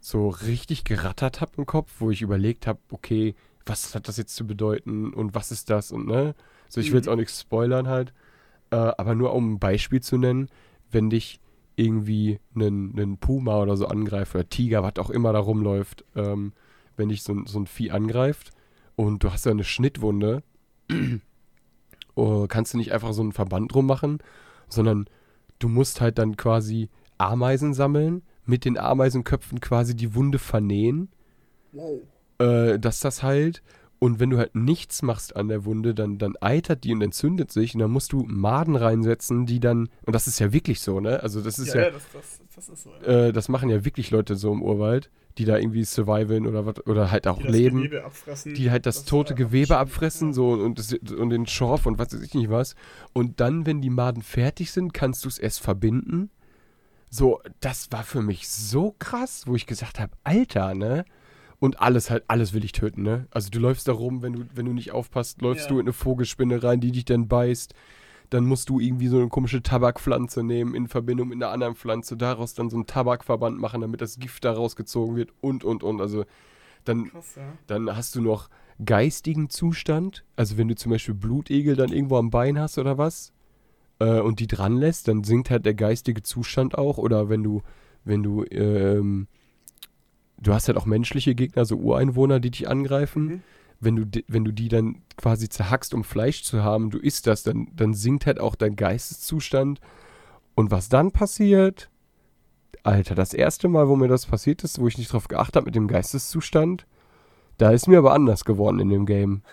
so richtig gerattert habe im Kopf, wo ich überlegt habe, okay, was hat das jetzt zu bedeuten und was ist das und ne? So, ich will jetzt Mhm. auch nichts spoilern halt, äh, aber nur um ein Beispiel zu nennen, wenn dich irgendwie einen, einen Puma oder so angreift oder Tiger, was auch immer da rumläuft, ähm, wenn dich so, ein- so ein Vieh angreift und du hast da eine Schnittwunde, oh, kannst du nicht einfach so einen Verband drum machen, sondern du musst halt dann quasi Ameisen sammeln, mit den Ameisenköpfen quasi die Wunde vernähen, Wow. äh, dass das heilt. Und wenn du halt nichts machst an der Wunde, dann, dann eitert die und entzündet sich und dann musst du Maden reinsetzen, die dann, und das ist ja wirklich so, ne? Also das ist ja, ja, ja, das, das, das ist so. Ja. äh, das machen ja wirklich Leute so im Urwald, die da irgendwie survivalen oder was, oder halt auch die leben Gewebe abfressen. die halt das, Das, tote Gewebe abfressen, abfressen ja. so und, das, und den Schorf und was weiß ich nicht was. Und dann, wenn die Maden fertig sind, kannst du es erst verbinden. So, das war für mich so krass, wo ich gesagt habe, Alter, ne? Und alles halt, alles will ich töten, ne? Also du läufst da rum, wenn du, wenn du nicht aufpasst, läufst Ja. du in eine Vogelspinne rein, die dich dann beißt. Dann musst du irgendwie so eine komische Tabakpflanze nehmen in Verbindung mit einer anderen Pflanze, daraus dann so einen Tabakverband machen, damit das Gift da rausgezogen wird und und und. Also dann Krass, ja. dann hast du noch geistigen Zustand. Also wenn du zum Beispiel Blutegel dann irgendwo am Bein hast oder was äh, und die dran lässt, dann sinkt halt der geistige Zustand auch. Oder wenn du, wenn du, ähm, du hast halt auch menschliche Gegner, so Ureinwohner, die dich angreifen. Mhm. Wenn du, wenn du die dann quasi zerhackst, um Fleisch zu haben, du isst das, dann, dann sinkt halt auch dein Geisteszustand. Und was dann passiert, Alter, das erste Mal, wo mir das passiert ist, wo ich nicht drauf geachtet habe mit dem Geisteszustand, da ist mir aber anders geworden in dem Game.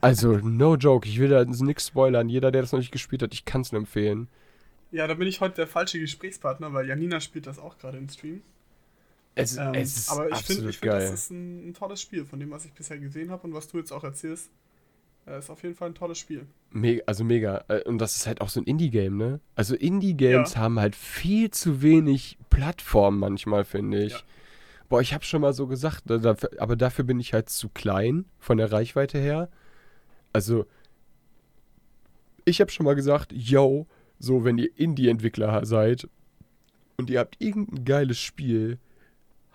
Also, no joke, ich will da nichts spoilern. Jeder, der das noch nicht gespielt hat, ich kann es nur empfehlen. Ja, da bin ich heute der falsche Gesprächspartner, weil Janina spielt das auch gerade im Stream. Es, Ähm, es ist aber ich finde, find, das ist ein, ein tolles Spiel, von dem, was ich bisher gesehen habe und was du jetzt auch erzählst. Äh, ist auf jeden Fall ein tolles Spiel. Me also mega. Äh, Und das ist halt auch so ein Indie-Game, ne? Also Indie-Games Ja. haben halt viel zu wenig Plattform manchmal, finde ich. Ja. Boah, ich habe schon mal so gesagt, aber dafür bin ich halt zu klein von der Reichweite her. Also, ich habe schon mal gesagt, yo, so wenn ihr Indie-Entwickler seid und ihr habt irgendein geiles Spiel,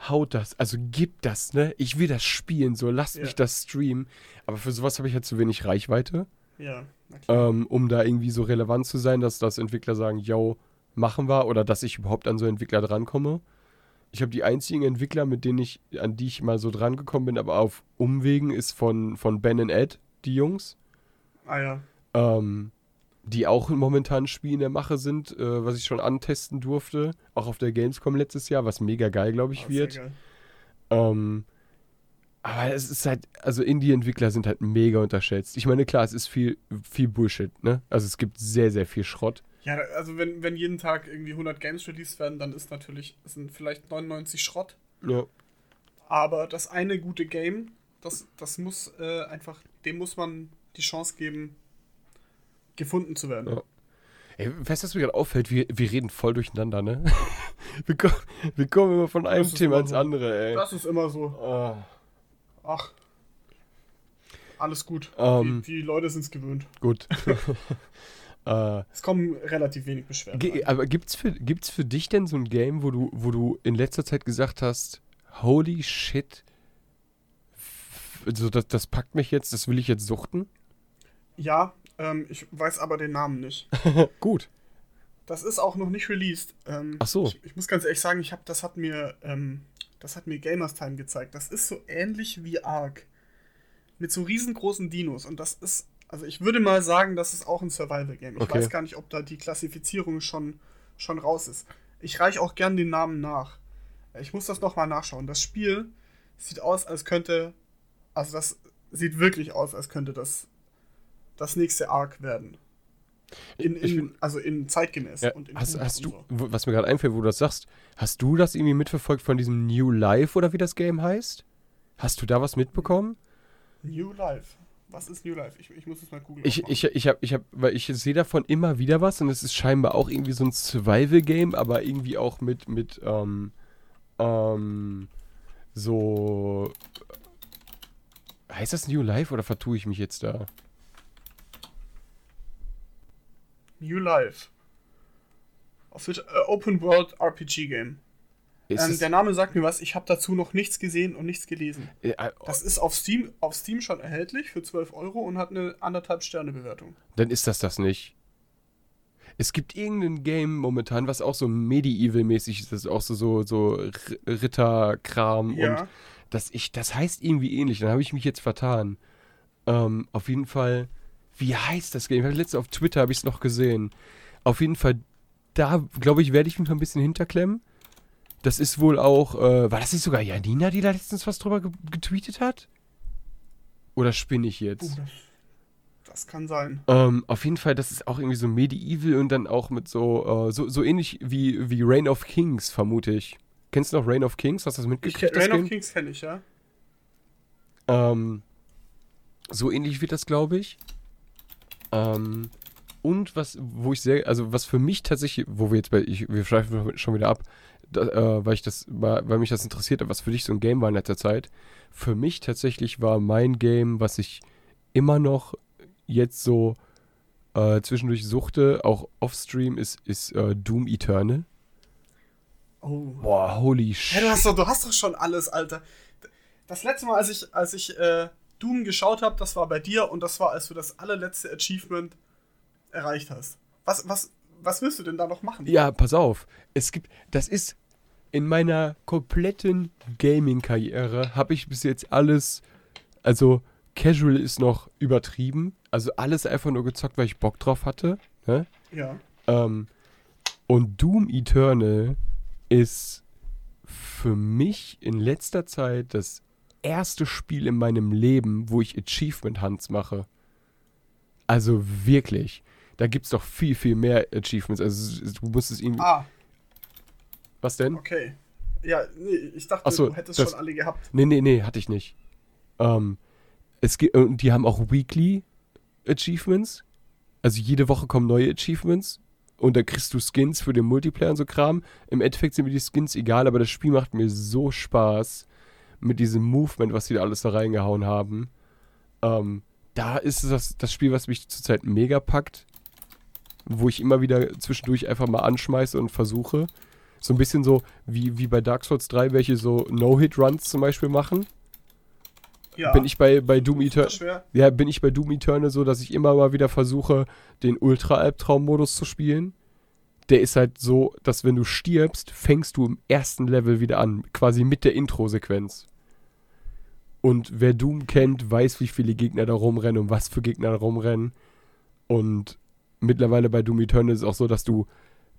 haut das, also gebt das, ne? Ich will das spielen, so lasst Ja. mich das streamen. Aber für sowas habe ich halt zu wenig Reichweite Ja, ähm, um da irgendwie so relevant zu sein, dass das Entwickler sagen, yo, machen wir oder dass ich überhaupt an so Entwickler drankomme. Ich habe die einzigen Entwickler, mit denen ich, an die ich mal so drangekommen bin, aber auf Umwegen, ist von, von Ben and Ed, die Jungs, ah ja. ähm, die auch momentan ein Spiel in der Mache sind, äh, was ich schon antesten durfte, auch auf der Gamescom letztes Jahr, was mega geil, glaube ich, sehr wird. Ähm, aber es ist halt, also Indie-Entwickler sind halt mega unterschätzt. Ich meine, klar, es ist viel, viel Bullshit, ne? Also es gibt sehr, sehr viel Schrott. Ja, also wenn, wenn jeden Tag irgendwie 100 Games released werden, dann ist natürlich, es sind vielleicht 99 Schrott. Ja. Aber das eine gute Game, das, das muss äh, einfach, dem muss man die Chance geben, gefunden zu werden. Ja. Ey, weißt du, was mir gerade auffällt? Wir, wir reden voll durcheinander, ne? wir, kommen, wir kommen immer von einem Thema ins so. andere, ey. Das ist immer so. Ah. Ach. Alles gut. Ähm. die, die Leute sind es gewöhnt. gut. äh, Es kommen relativ wenig Beschwerden. ge- aber gibt's für, gibt's für dich denn so ein Game, wo du, wo du in letzter Zeit gesagt hast, holy shit, also das, das packt mich jetzt, das will ich jetzt suchten? Ja, ähm, ich weiß aber den Namen nicht. Gut. Das ist auch noch nicht released. Ähm, Ach so. Ich, ich muss ganz ehrlich sagen, ich habe, das hat mir, ähm, das hat mir Gamers Time gezeigt. Das ist so ähnlich wie Ark. Mit so riesengroßen Dinos. Und das ist, also ich würde mal sagen, das ist auch ein Survival-Game. Ich Okay. weiß gar nicht, ob da die Klassifizierung schon, schon raus ist. Ich reiche auch gern den Namen nach. Ich muss das nochmal nachschauen. Das Spiel sieht aus, als könnte, also das sieht wirklich aus, als könnte das das nächste Arc werden. In, Ich in, bin- also in zeitgemäß Ja, und in hast, hast und du, so. was mir gerade einfällt, wo du das sagst, hast du das irgendwie mitverfolgt von diesem New Life oder wie das Game heißt? Hast du da was mitbekommen? New Life. Was ist New Life? Ich, ich muss es mal googeln. Ich, ich, ich ich hab, weil ich sehe davon immer wieder was und es ist scheinbar auch irgendwie so ein Survival-Game, aber irgendwie auch mit, mit, ähm, ähm, so. Heißt das New Life oder vertue ich mich jetzt da? New Life. Auf äh, Open World RPG Game. Ähm, der Name sagt mir was. Ich habe dazu noch nichts gesehen und nichts gelesen. äh, äh, Das ist auf Steam, auf Steam schon erhältlich für 12 Euro und hat eine anderthalb Sterne Bewertung. dann ist das das nicht. Es gibt irgendein Game momentan, was auch so Medieval-mäßig ist, das ist auch so, so, so Ritterkram Ja. und das, ich, das heißt irgendwie ähnlich, dann habe ich mich jetzt vertan. Ähm, auf jeden Fall, wie heißt das Game? Letztes auf Twitter habe ich es noch gesehen. Auf jeden Fall, da glaube ich, werde ich mich mal ein bisschen hinterklemmen. Das ist wohl auch, äh, war das nicht sogar Janina, die da letztens was drüber ge getweetet hat? Oder spinne ich jetzt? Uh, das, kann sein. Ähm, auf jeden Fall, das ist auch irgendwie so Medieval und dann auch mit so, äh, so, so ähnlich wie, wie Reign of Kings, vermute ich. Kennst du noch Reign of Kings? Hast du das mitgekriegt? Reign of? Kings kenne ich, ja. Ähm, so ähnlich wird das, glaube ich. Ähm, und was, wo ich sehr, also was für mich tatsächlich, wo wir jetzt bei, ich, wir schreiben schon wieder ab, da, äh, weil ich das, weil mich das interessiert hat, was für dich so ein Game war in letzter Zeit. Für mich tatsächlich war mein Game, was ich immer noch jetzt so äh, zwischendurch suchte, auch offstream, ist, ist äh, Doom Eternal. Oh. Boah, holy shit. du, hast doch, du hast doch schon alles, Alter. Das letzte Mal, als ich, als ich äh, Doom geschaut habe, das war bei dir und das war, als du das allerletzte Achievement erreicht hast. Was, was, was willst du denn da noch machen? Ja, pass auf. Es gibt, das ist in meiner kompletten Gaming-Karriere habe ich bis jetzt alles, also Casual ist noch übertrieben, also alles einfach nur gezockt, weil ich Bock drauf hatte. Ne? Ja. Ähm, und Doom Eternal ist für mich in letzter Zeit das erste Spiel in meinem Leben, wo ich Achievement Hunts mache. Also wirklich. Da gibt es doch viel, viel mehr Achievements. Also du musst es irgendwie. Ah, Was denn? okay. Ja, nee, ich dachte, Ach so, du hättest das- schon alle gehabt. Nee, nee, nee, hatte ich nicht. Ähm, es gibt, und die haben auch Weekly Achievements. Also jede Woche kommen neue Achievements. Und da kriegst du Skins für den Multiplayer und so Kram. Im Endeffekt sind mir die Skins egal, aber das Spiel macht mir so Spaß mit diesem Movement, was sie da alles da reingehauen haben. Ähm, da ist das, das Spiel, was mich zurzeit mega packt. Wo ich immer wieder zwischendurch einfach mal anschmeiße und versuche. So ein bisschen so wie, wie bei Dark Souls 3, welche so No-Hit-Runs zum Beispiel machen. Ja. Bin ich bei, bei Doom Eternal. Ja, bin ich bei Doom Eternal so, dass ich immer mal wieder versuche, den Ultra-Albtraum-Modus zu spielen. Der ist halt so, dass wenn du stirbst, fängst du im ersten Level wieder an. Quasi mit der Intro-Sequenz. Und wer Doom kennt, weiß, wie viele Gegner da rumrennen und was für Gegner da rumrennen. Und mittlerweile bei Doom Eternal ist es auch so, dass du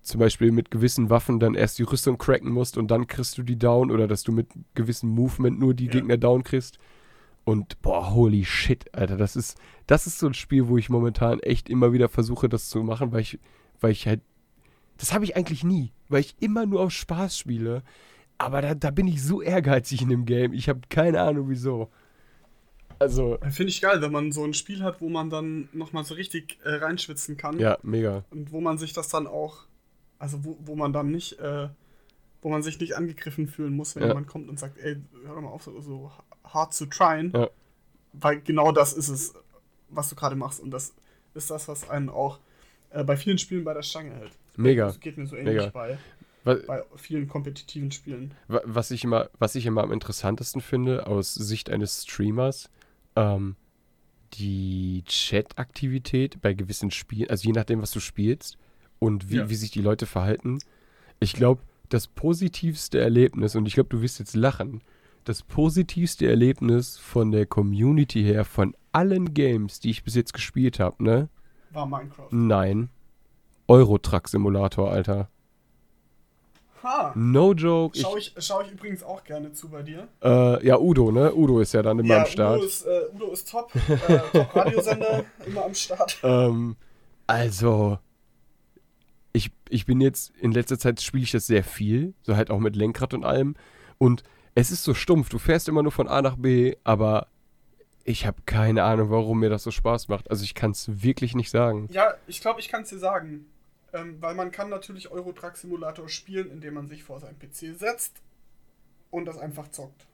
zum Beispiel mit gewissen Waffen dann erst die Rüstung cracken musst und dann kriegst du die down oder dass du mit gewissem Movement nur die Ja. Gegner down kriegst. Und boah, holy shit, Alter, das ist, das ist so ein Spiel, wo ich momentan echt immer wieder versuche, das zu machen, weil ich, weil ich halt, das habe ich eigentlich nie, weil ich immer nur auf Spaß spiele. Aber da, da bin ich so ehrgeizig in dem Game. Ich habe keine Ahnung wieso. Also, Finde ich geil, wenn man so ein Spiel hat, wo man dann nochmal so richtig äh, reinschwitzen kann. ja, mega. Und wo man sich das dann auch, also wo, wo man dann nicht, äh, wo man sich nicht angegriffen fühlen muss, wenn Ja. jemand kommt und sagt, ey, hör doch mal auf, so, so hart zu tryen. Ja. Weil genau das ist es, was du gerade machst. Und das ist das, was einen auch äh, bei vielen Spielen bei der Stange hält. Mega. Das geht mir so ähnlich Mega. bei, Wa- bei vielen kompetitiven Spielen. wa- Was ich, immer, was ich immer am interessantesten finde, aus Sicht eines Streamers, ähm, die Chat-Aktivität bei gewissen Spielen, also je nachdem, was du spielst und wie, Ja. wie sich die Leute verhalten. Ich glaube, das positivste Erlebnis, und ich glaube, du wirst jetzt lachen, das positivste Erlebnis von der Community her, von allen Games, die ich bis jetzt gespielt habe, ne? War Minecraft. Nein. Euro Truck Simulator, Alter. Ha! No joke. Ich, Schau ich, schau ich übrigens auch gerne zu bei dir. äh, ja, Udo, ne? Udo ist ja dann immer am Start. Udo ist, äh, Udo ist top. Äh, top Radiosender, immer am Start. Ähm, also, ich, ich bin jetzt, in letzter Zeit spiele ich das sehr viel, so halt auch mit Lenkrad und allem. Und es ist so stumpf, du fährst immer nur von A nach B, aber ich habe keine Ahnung, warum mir das so Spaß macht. Also ich kann es wirklich nicht sagen. Ja, ich glaube, ich kann es dir sagen. Ähm, weil man kann natürlich Euro Truck Simulator spielen, indem man sich vor seinen PC setzt und das einfach zockt.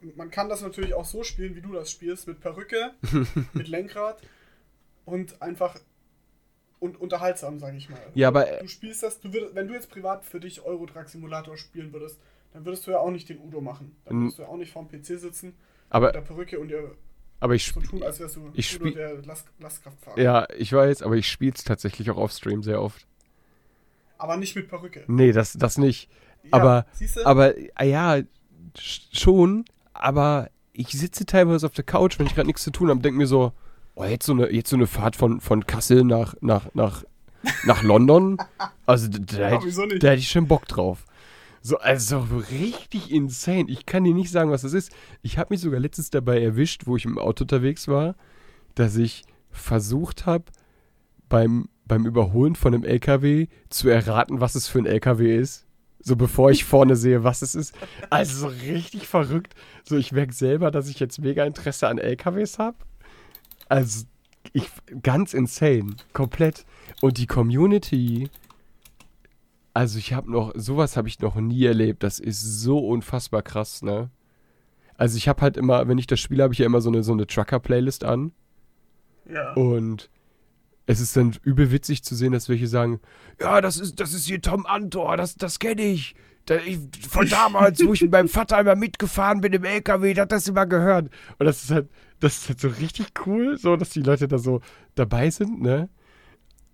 Und man kann das natürlich auch so spielen, wie du das spielst, mit Perücke, mit Lenkrad und einfach und unterhaltsam, sage ich mal. Ja, aber Du spielst das, du würdest, wenn du jetzt privat für dich Euro Truck Simulator spielen würdest, dann würdest du ja auch nicht den Udo machen. Dann Mm. würdest du ja auch nicht vorm PC sitzen, mit aber, der Perücke und dir aber ich so tun, als wärst du ich spiel- der Last, Lastkraftfahrer. ja, ich weiß, aber ich spiele es tatsächlich auch auf Stream sehr oft. Aber nicht mit Perücke. Nee, das, das nicht. Ja, Aber- siehste? Aber ah ja, sch- schon, aber ich sitze teilweise auf der Couch, wenn ich gerade nichts zu tun habe, denke mir so, oh, jetzt so eine, jetzt so eine Fahrt von, von Kassel nach, nach, nach, nach London. Also da, da, Ja, hätte, da hätte ich schon Bock drauf. So, also richtig insane. Ich kann dir nicht sagen, was das ist. Ich habe mich sogar letztens dabei erwischt, wo ich im Auto unterwegs war, dass ich versucht habe, beim, beim Überholen von einem LKW zu erraten, was es für ein LKW ist. So bevor ich vorne sehe, was es ist. Also so richtig verrückt. So, ich merke selber, dass ich jetzt mega Interesse an LKWs habe. Also, ich, ganz insane. Komplett. Und die Community, also ich habe noch, sowas habe ich noch nie erlebt. Das ist so unfassbar krass, ne? Also ich habe halt immer, wenn ich das spiele, habe ich ja immer so eine, so eine Trucker-Playlist an. ja. Und es ist dann übel witzig zu sehen, dass welche sagen, ja, das ist, das ist hier Tom Antor, das, das kenne ich. Da, ich. Von damals, wo ich mit meinem Vater immer mitgefahren bin im LKW, der hat das immer gehört. Und das ist halt, das ist halt so richtig cool, so, dass die Leute da so dabei sind, ne?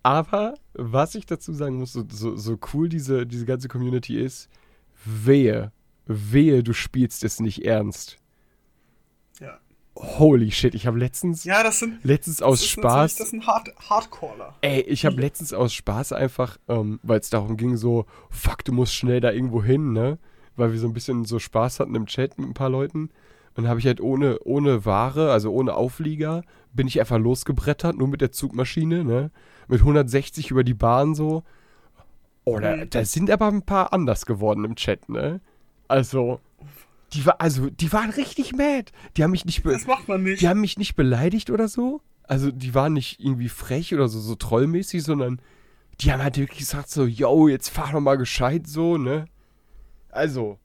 Aber was ich dazu sagen muss, so, so, so cool diese, diese ganze Community ist, wehe, wehe, du spielst es nicht ernst. ja. Holy shit, ich habe letztens, Ja, das sind. letztens aus das Spaß. Das sind Hard Hardcaller. Ey, ich habe letztens aus Spaß einfach, ähm, weil es darum ging, so, fuck, du musst schnell da irgendwo hin, ne? Weil wir so ein bisschen so Spaß hatten im Chat mit ein paar Leuten. Und dann habe ich halt ohne, ohne Ware, also ohne Auflieger, bin ich einfach losgebrettert, nur mit der Zugmaschine, ne? Mit 160 über die Bahn so. Oh, da, Mhm. da sind aber ein paar anders geworden im Chat, ne? Also, die war, also, die waren richtig mad. Die haben mich nicht, Das macht man nicht. die haben mich nicht beleidigt oder so. Also die waren nicht irgendwie frech oder so, so trollmäßig, sondern die haben halt wirklich gesagt so, yo, jetzt fahr doch mal gescheit so, ne? Also,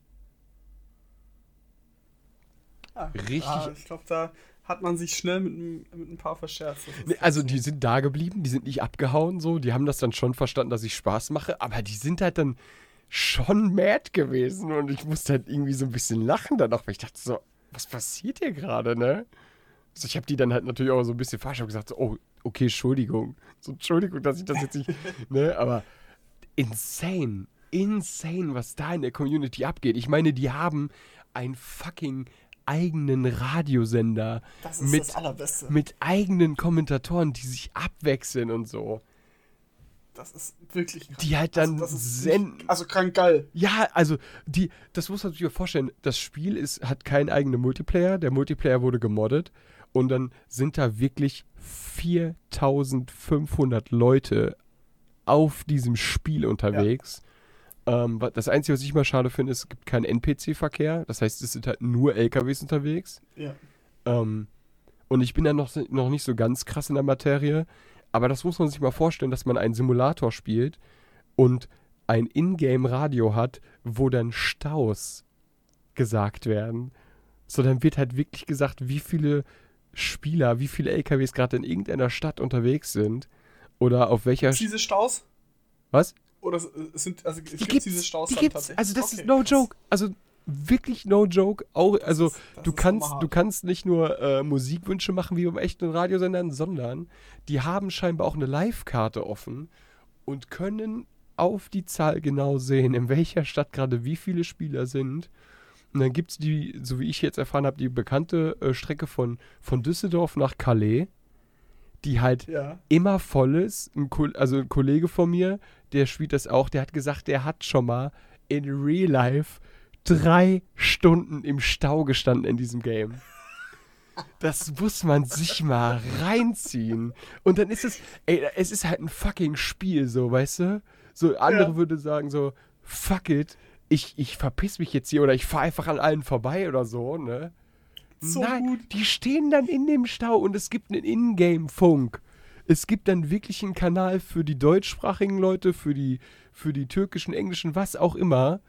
Ah, richtig- Ah, ich glaube, da hat man sich schnell mit, ein- mit ein paar verscherzt. Also die sind da geblieben, die sind nicht abgehauen so, die haben das dann schon verstanden, dass ich Spaß mache, aber die sind halt dann schon mad gewesen und ich musste halt irgendwie so ein bisschen lachen danach, weil ich dachte so, was passiert hier gerade, ne? Also ich habe die dann halt natürlich auch so ein bisschen hab gesagt so, oh, okay, Entschuldigung. So, Entschuldigung, dass ich das jetzt nicht, ne, aber insane, insane, was da in der Community abgeht. Ich meine, die haben einen fucking eigenen Radiosender das, ist mit, das Allerbeste. mit eigenen Kommentatoren, die sich abwechseln und so. Das ist wirklich krank. Die halt dann also, senden. also krank geil. Ja, also die, das muss man sich mal vorstellen. Das Spiel ist, hat keinen eigenen Multiplayer. Der Multiplayer wurde gemoddet und dann sind da wirklich 4500 Leute auf diesem Spiel unterwegs. Ähm, das Einzige, was ich mal schade finde, ist, es gibt keinen NPC-Verkehr. Das heißt, es sind halt nur LKWs unterwegs. Ja. Ähm, und ich bin da noch, noch nicht so ganz krass in der Materie, aber das muss man sich mal vorstellen, dass man einen Simulator spielt und ein Ingame-Radio hat, wo dann Staus gesagt werden. So, dann wird halt wirklich gesagt, wie viele Spieler, wie viele LKWs gerade in irgendeiner Stadt unterwegs sind oder auf welcher... Diese Staus? Was? Oder es sind, also es Die gibt gibt's, diese Staus die gibt's. tatsächlich? Also das Okay, ist no krass. joke. Also wirklich no joke. Auch, also ist- das du kannst, du kannst nicht nur äh, Musikwünsche machen wie beim echten Radiosendern, sondern die haben scheinbar auch eine Live-Karte offen und können auf die Zahl genau sehen, in welcher Stadt gerade wie viele Spieler sind. Und dann gibt es die, so wie ich jetzt erfahren habe, die bekannte äh, Strecke von, von Düsseldorf nach Calais, die halt Ja. immer voll ist. Ein, also ein Kollege von mir, der spielt das auch, der hat gesagt, der hat schon mal in Real Life drei Stunden im Stau gestanden in diesem Game. Das muss man sich mal reinziehen. Und dann ist es, ey, es ist halt ein fucking Spiel, so, weißt du? So, andere Ja. würde sagen so, fuck it, ich, ich verpiss mich jetzt hier oder ich fahre einfach an allen vorbei oder so, ne? So Nein, gut. die stehen dann in dem Stau und es gibt einen Ingame-Funk. Es gibt dann wirklich einen Kanal für die deutschsprachigen Leute, für die, für die türkischen, englischen, was auch immer.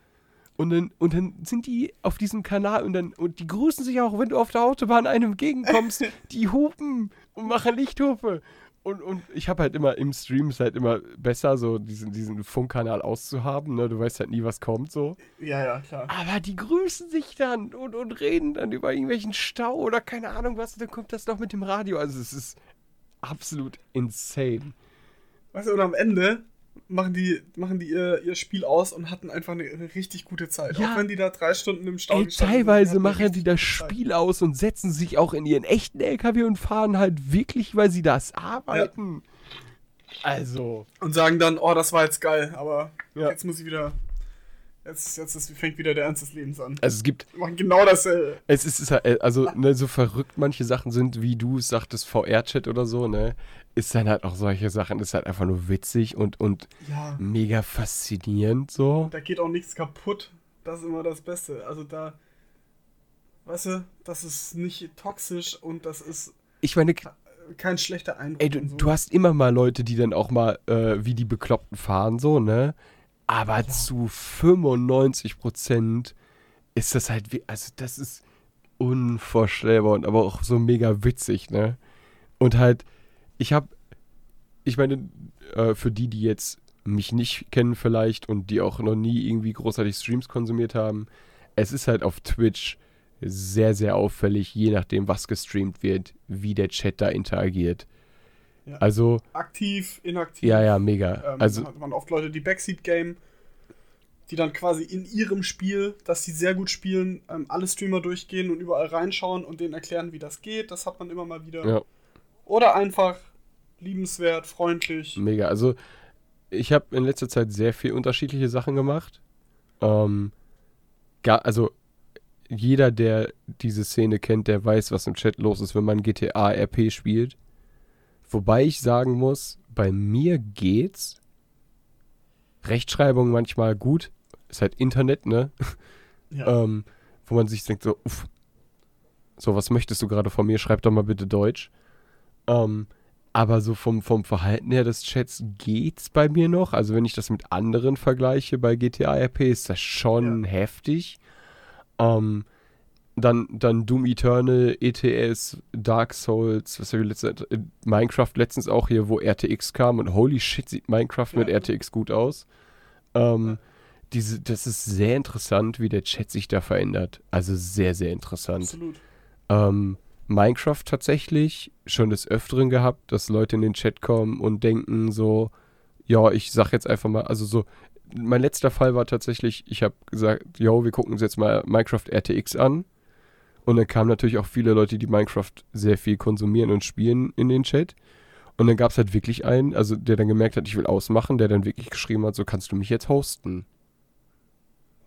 Und dann, und dann sind die auf diesem Kanal und dann, und die grüßen sich auch, wenn du auf der Autobahn einem entgegenkommst. die hupen und machen Lichthupe. Und, und ich habe halt immer im Stream ist halt immer besser, so diesen, diesen Funkkanal auszuhaben. Ne? Du weißt halt nie, was kommt so. Ja, ja, klar. Aber die grüßen sich dann und, und reden dann über irgendwelchen Stau oder keine Ahnung was. Und dann kommt das noch mit dem Radio. Also es ist absolut insane. Weißt du, und am Ende machen die, machen die ihr, ihr Spiel aus und hatten einfach eine, eine richtig gute Zeit. Ja. Auch wenn die da drei Stunden im Stau Ey, sind, teilweise eine machen die das gute Zeit. Spiel aus und setzen sich auch in ihren echten LKW und fahren halt wirklich, weil sie das arbeiten. Also, Und sagen dann, oh, das war jetzt geil, aber Ja. jetzt muss ich wieder. Jetzt, jetzt ist, fängt wieder der Ernst des Lebens an. also es gibt, Wir machen genau dasselbe. es ist, es ist halt, also ne, so verrückt manche Sachen sind, wie du es sagtest, VR-Chat oder so, ne, ist dann halt auch solche Sachen, ist halt einfach nur witzig und, und Ja. mega faszinierend so. Da geht auch nichts kaputt. Das ist immer das Beste. Also da. Weißt du, das ist nicht toxisch und das ist Ich meine, kein schlechter Eindruck. Ey, du, so. du hast immer mal Leute, die dann auch mal äh, wie die Bekloppten fahren, so, ne? Aber zu 95 Prozent ist das halt, wie, also das ist unvorstellbar und aber auch so mega witzig, ne? Und halt, ich hab, ich meine, äh, für die, die jetzt mich nicht kennen vielleicht und die auch noch nie irgendwie großartig Streams konsumiert haben, es ist halt auf Twitch sehr, sehr auffällig, je nachdem, was gestreamt wird, wie der Chat da interagiert. Ja. Also, Aktiv, inaktiv. ja, ja, mega. Ähm, also, hat man oft Leute, die Backseat-Game, die dann quasi in ihrem Spiel, das sie sehr gut spielen, ähm, alle Streamer durchgehen und überall reinschauen und denen erklären, wie das geht. Das hat man immer mal wieder. ja, Oder einfach liebenswert, freundlich. mega. Also, ich habe in letzter Zeit sehr viel unterschiedliche Sachen gemacht. Ähm, gar, also, jeder, der diese Szene kennt, der weiß, was im Chat los ist, wenn man GTA RP spielt. Wobei ich sagen muss, bei mir geht's. Rechtschreibung manchmal gut. Ist halt Internet, ne? Ja. ähm, wo man sich denkt, so, uff, so, was möchtest du gerade von mir? Schreib doch mal bitte Deutsch. Ähm, aber so vom, vom Verhalten her des Chats geht's bei mir noch. Also wenn ich das mit anderen vergleiche bei GTA RP, ist das schon heftig. Ähm, dann, dann Doom Eternal, ETS, Dark Souls, was habe ich letztens, äh, Minecraft letztens auch hier, wo RTX kam und holy shit, sieht Minecraft mit Ja. RTX gut aus. Ähm, diese, das ist sehr interessant, wie der Chat sich da verändert. Also sehr, sehr interessant. Absolut. Ähm, Minecraft tatsächlich schon des Öfteren gehabt, dass Leute in den Chat kommen und denken so, ja, ich sag jetzt einfach mal, also so, mein letzter Fall war tatsächlich, ich habe gesagt, yo, wir gucken uns jetzt mal Minecraft RTX an. Und dann kamen natürlich auch viele Leute, die Minecraft sehr viel konsumieren und spielen in den Chat. Und dann gab es halt wirklich einen, also der dann gemerkt hat, ich will ausmachen, der dann wirklich geschrieben hat, so kannst du mich jetzt hosten.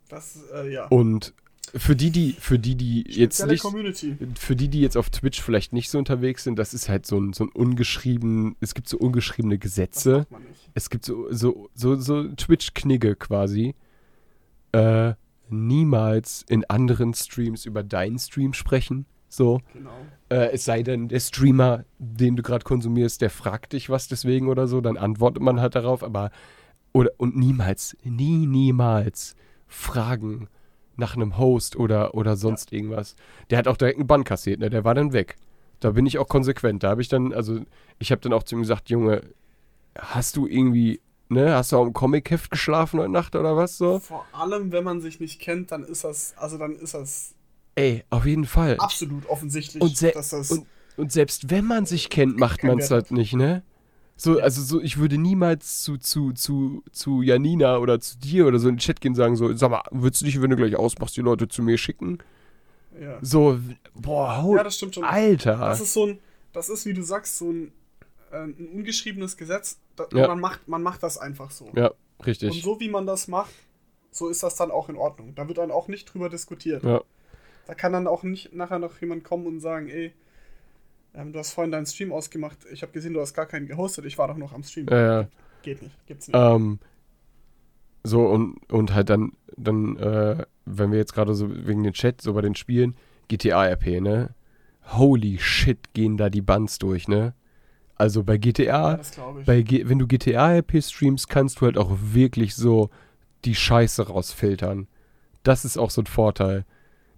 Das, äh, ja. Und für die, die, für die, die jetzt Spezielle nicht, Community. für die, die jetzt auf Twitch vielleicht nicht so unterwegs sind, das ist halt so ein, so ein ungeschrieben, es gibt so ungeschriebene Gesetze. Es gibt so, so, so, so Twitch-Knigge quasi. Äh, niemals in anderen Streams über deinen Stream sprechen. So. Genau. Äh, es sei denn, der Streamer, den du gerade konsumierst, der fragt dich was deswegen oder so, dann antwortet man halt darauf, aber oder und niemals, nie, niemals fragen nach einem Host oder, oder sonst irgendwas. Der hat auch direkt einen Bann kassiert, ne? Der war dann weg. Da bin ich auch konsequent. Da habe ich dann, also ich habe dann auch zu ihm gesagt, Junge, hast du irgendwie ne, hast du auch im Comic-Heft geschlafen heute Nacht oder was so? Vor allem, wenn man sich nicht kennt, dann ist das, also dann ist das Ey, auf jeden Fall. absolut offensichtlich, Und dass das. und- Und selbst wenn man sich kennt, macht man es halt nicht, ne? So, also so, ich würde niemals zu, zu, zu, zu Janina oder zu dir oder so in den Chat gehen und sagen, so, sag mal, würdest du dich, wenn du gleich ausmachst, die Leute zu mir schicken? ja. So, boah, hau, ja, das stimmt schon. Alter. Das ist so ein, das ist, wie du sagst, so ein, äh, ein ungeschriebenes Gesetz. Da, Ja. man, macht, man macht das einfach so. ja, Und richtig. so wie man das macht, so ist das dann auch in Ordnung. Da wird dann auch nicht drüber diskutiert. Ja. Da kann dann auch nicht nachher noch jemand kommen und sagen, ey, ähm, du hast vorhin deinen Stream ausgemacht. Ich habe gesehen, du hast gar keinen gehostet. Ich war doch noch am Stream. Ja, ja. Geht nicht. Gibt's nicht. Ähm, so, und, und halt dann, dann, äh, wenn wir jetzt gerade so wegen den Chat, so bei den Spielen, GTA-RP, ne? Holy shit, gehen da die Bands durch, ne? Also bei ja, GTA, ich. bei G wenn du GTA-RP streamst, kannst du halt auch wirklich so die Scheiße rausfiltern. Das ist auch so ein Vorteil.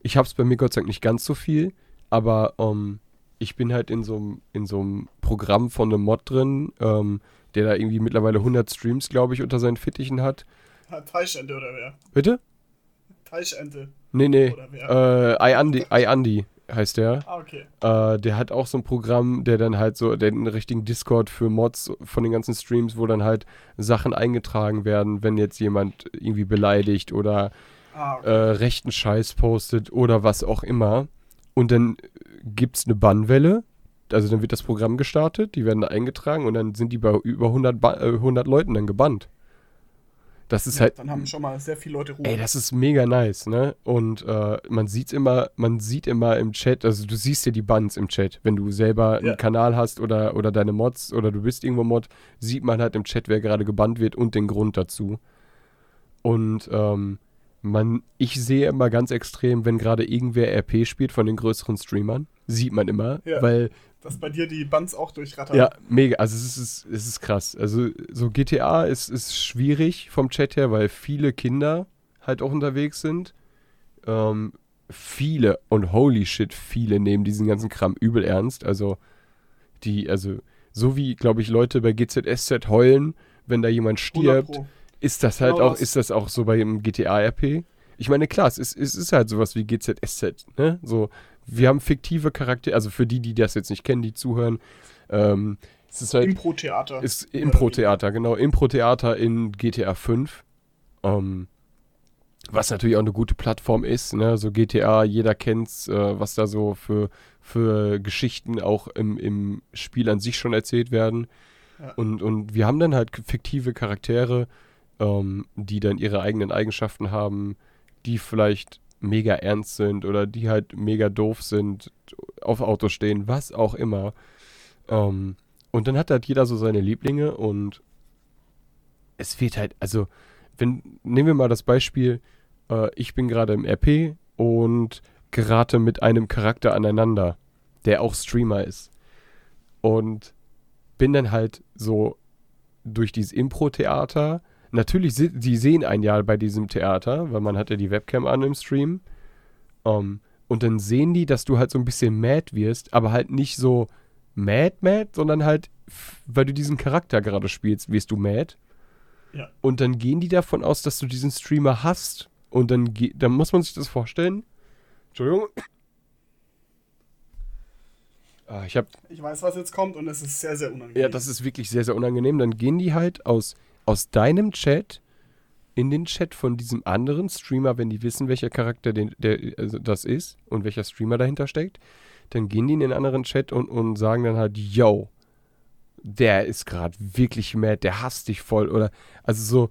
Ich hab's bei mir Gott sei Dank nicht ganz so viel, aber ähm, ich bin halt in so einem in so einem Programm von einem Mod drin, ähm, der da irgendwie mittlerweile 100 Streams, glaube ich, unter seinen Fittichen hat. Ha, Teichente oder wer? Bitte? Teichente Nee, nee. oder? Äh, iAndi, iAndi heißt der. ah, okay. Äh, der hat auch so ein Programm, der dann halt so, der einen richtigen Discord für Mods von den ganzen Streams, wo dann halt Sachen eingetragen werden, wenn jetzt jemand irgendwie beleidigt oder Ah, äh, okay. rechten Scheiß postet oder was auch immer. Und dann gibt es eine Bannwelle. Also dann wird das Programm gestartet, die werden da eingetragen und dann sind die bei über 100, ba äh, 100 Leuten dann gebannt. Das ist Ja, halt dann haben schon mal sehr viele Leute Ruhe. Ey, das ist mega nice, ne? Und äh, man sieht's immer, man sieht immer im Chat, also du siehst ja die Buns im Chat, wenn du selber Ja. einen Kanal hast oder, oder deine Mods oder du bist irgendwo Mod, sieht man halt im Chat, wer gerade gebannt wird und den Grund dazu. Und ähm, man, ich sehe immer ganz extrem, wenn gerade irgendwer RP spielt von den größeren Streamern, sieht man immer, Ja. weil Dass bei dir die Bands auch durchrattern. ja, mega. Also es ist, es ist krass. Also so GTA ist, ist schwierig vom Chat her, weil viele Kinder halt auch unterwegs sind. Ähm, viele und holy shit, viele nehmen diesen ganzen Kram übel ernst. Also die, also so wie, glaube ich, Leute bei GZSZ heulen, wenn da jemand 100 stirbt. Ist das halt auch, ist das auch so bei einem GTA-RP? Ich meine, klar, es ist, es ist halt sowas wie GZSZ, ne? So, wir haben fiktive Charaktere, also für die, die das jetzt nicht kennen, die zuhören, ähm, es ist halt, Impro-Theater. ist Impro-Theater, genau, Impro-Theater in GTA 5. Ähm, was natürlich auch eine gute Plattform ist, ne? So GTA, jeder kennt's, äh, was da so für, für Geschichten auch im, im Spiel an sich schon erzählt werden. Ja. Und, und wir haben dann halt fiktive Charaktere, ähm, die dann ihre eigenen Eigenschaften haben, die vielleicht mega ernst sind oder die halt mega doof sind, auf Autos stehen, was auch immer. Ähm, und dann hat halt jeder so seine Lieblinge und es wird halt, also, wenn, nehmen wir mal das Beispiel, äh, ich bin gerade im RP und gerate mit einem Charakter aneinander, der auch Streamer ist. Und bin dann halt so durch dieses Impro-Theater. Natürlich, die sehen ein Jahr bei diesem Theater, weil man hat ja die Webcam an im Stream. Ähm, und dann sehen die, dass du halt so ein bisschen mad wirst, aber halt nicht so mad, mad, sondern halt, weil du diesen Charakter gerade spielst, wirst du mad. Ja. Und dann gehen die davon aus, dass du diesen Streamer hast. Und dann, dann muss man sich das vorstellen. Entschuldigung. Ah, ich habe Ich weiß, was jetzt kommt und es ist sehr, sehr unangenehm. ja, das ist wirklich sehr, sehr unangenehm. Dann gehen die halt aus, aus deinem Chat in den Chat von diesem anderen Streamer, wenn die wissen, welcher Charakter den, der, also das ist und welcher Streamer dahinter steckt. Dann gehen die in den anderen Chat und, und sagen dann halt, yo, der ist gerade wirklich mad, der hasst dich voll. Oder, also so,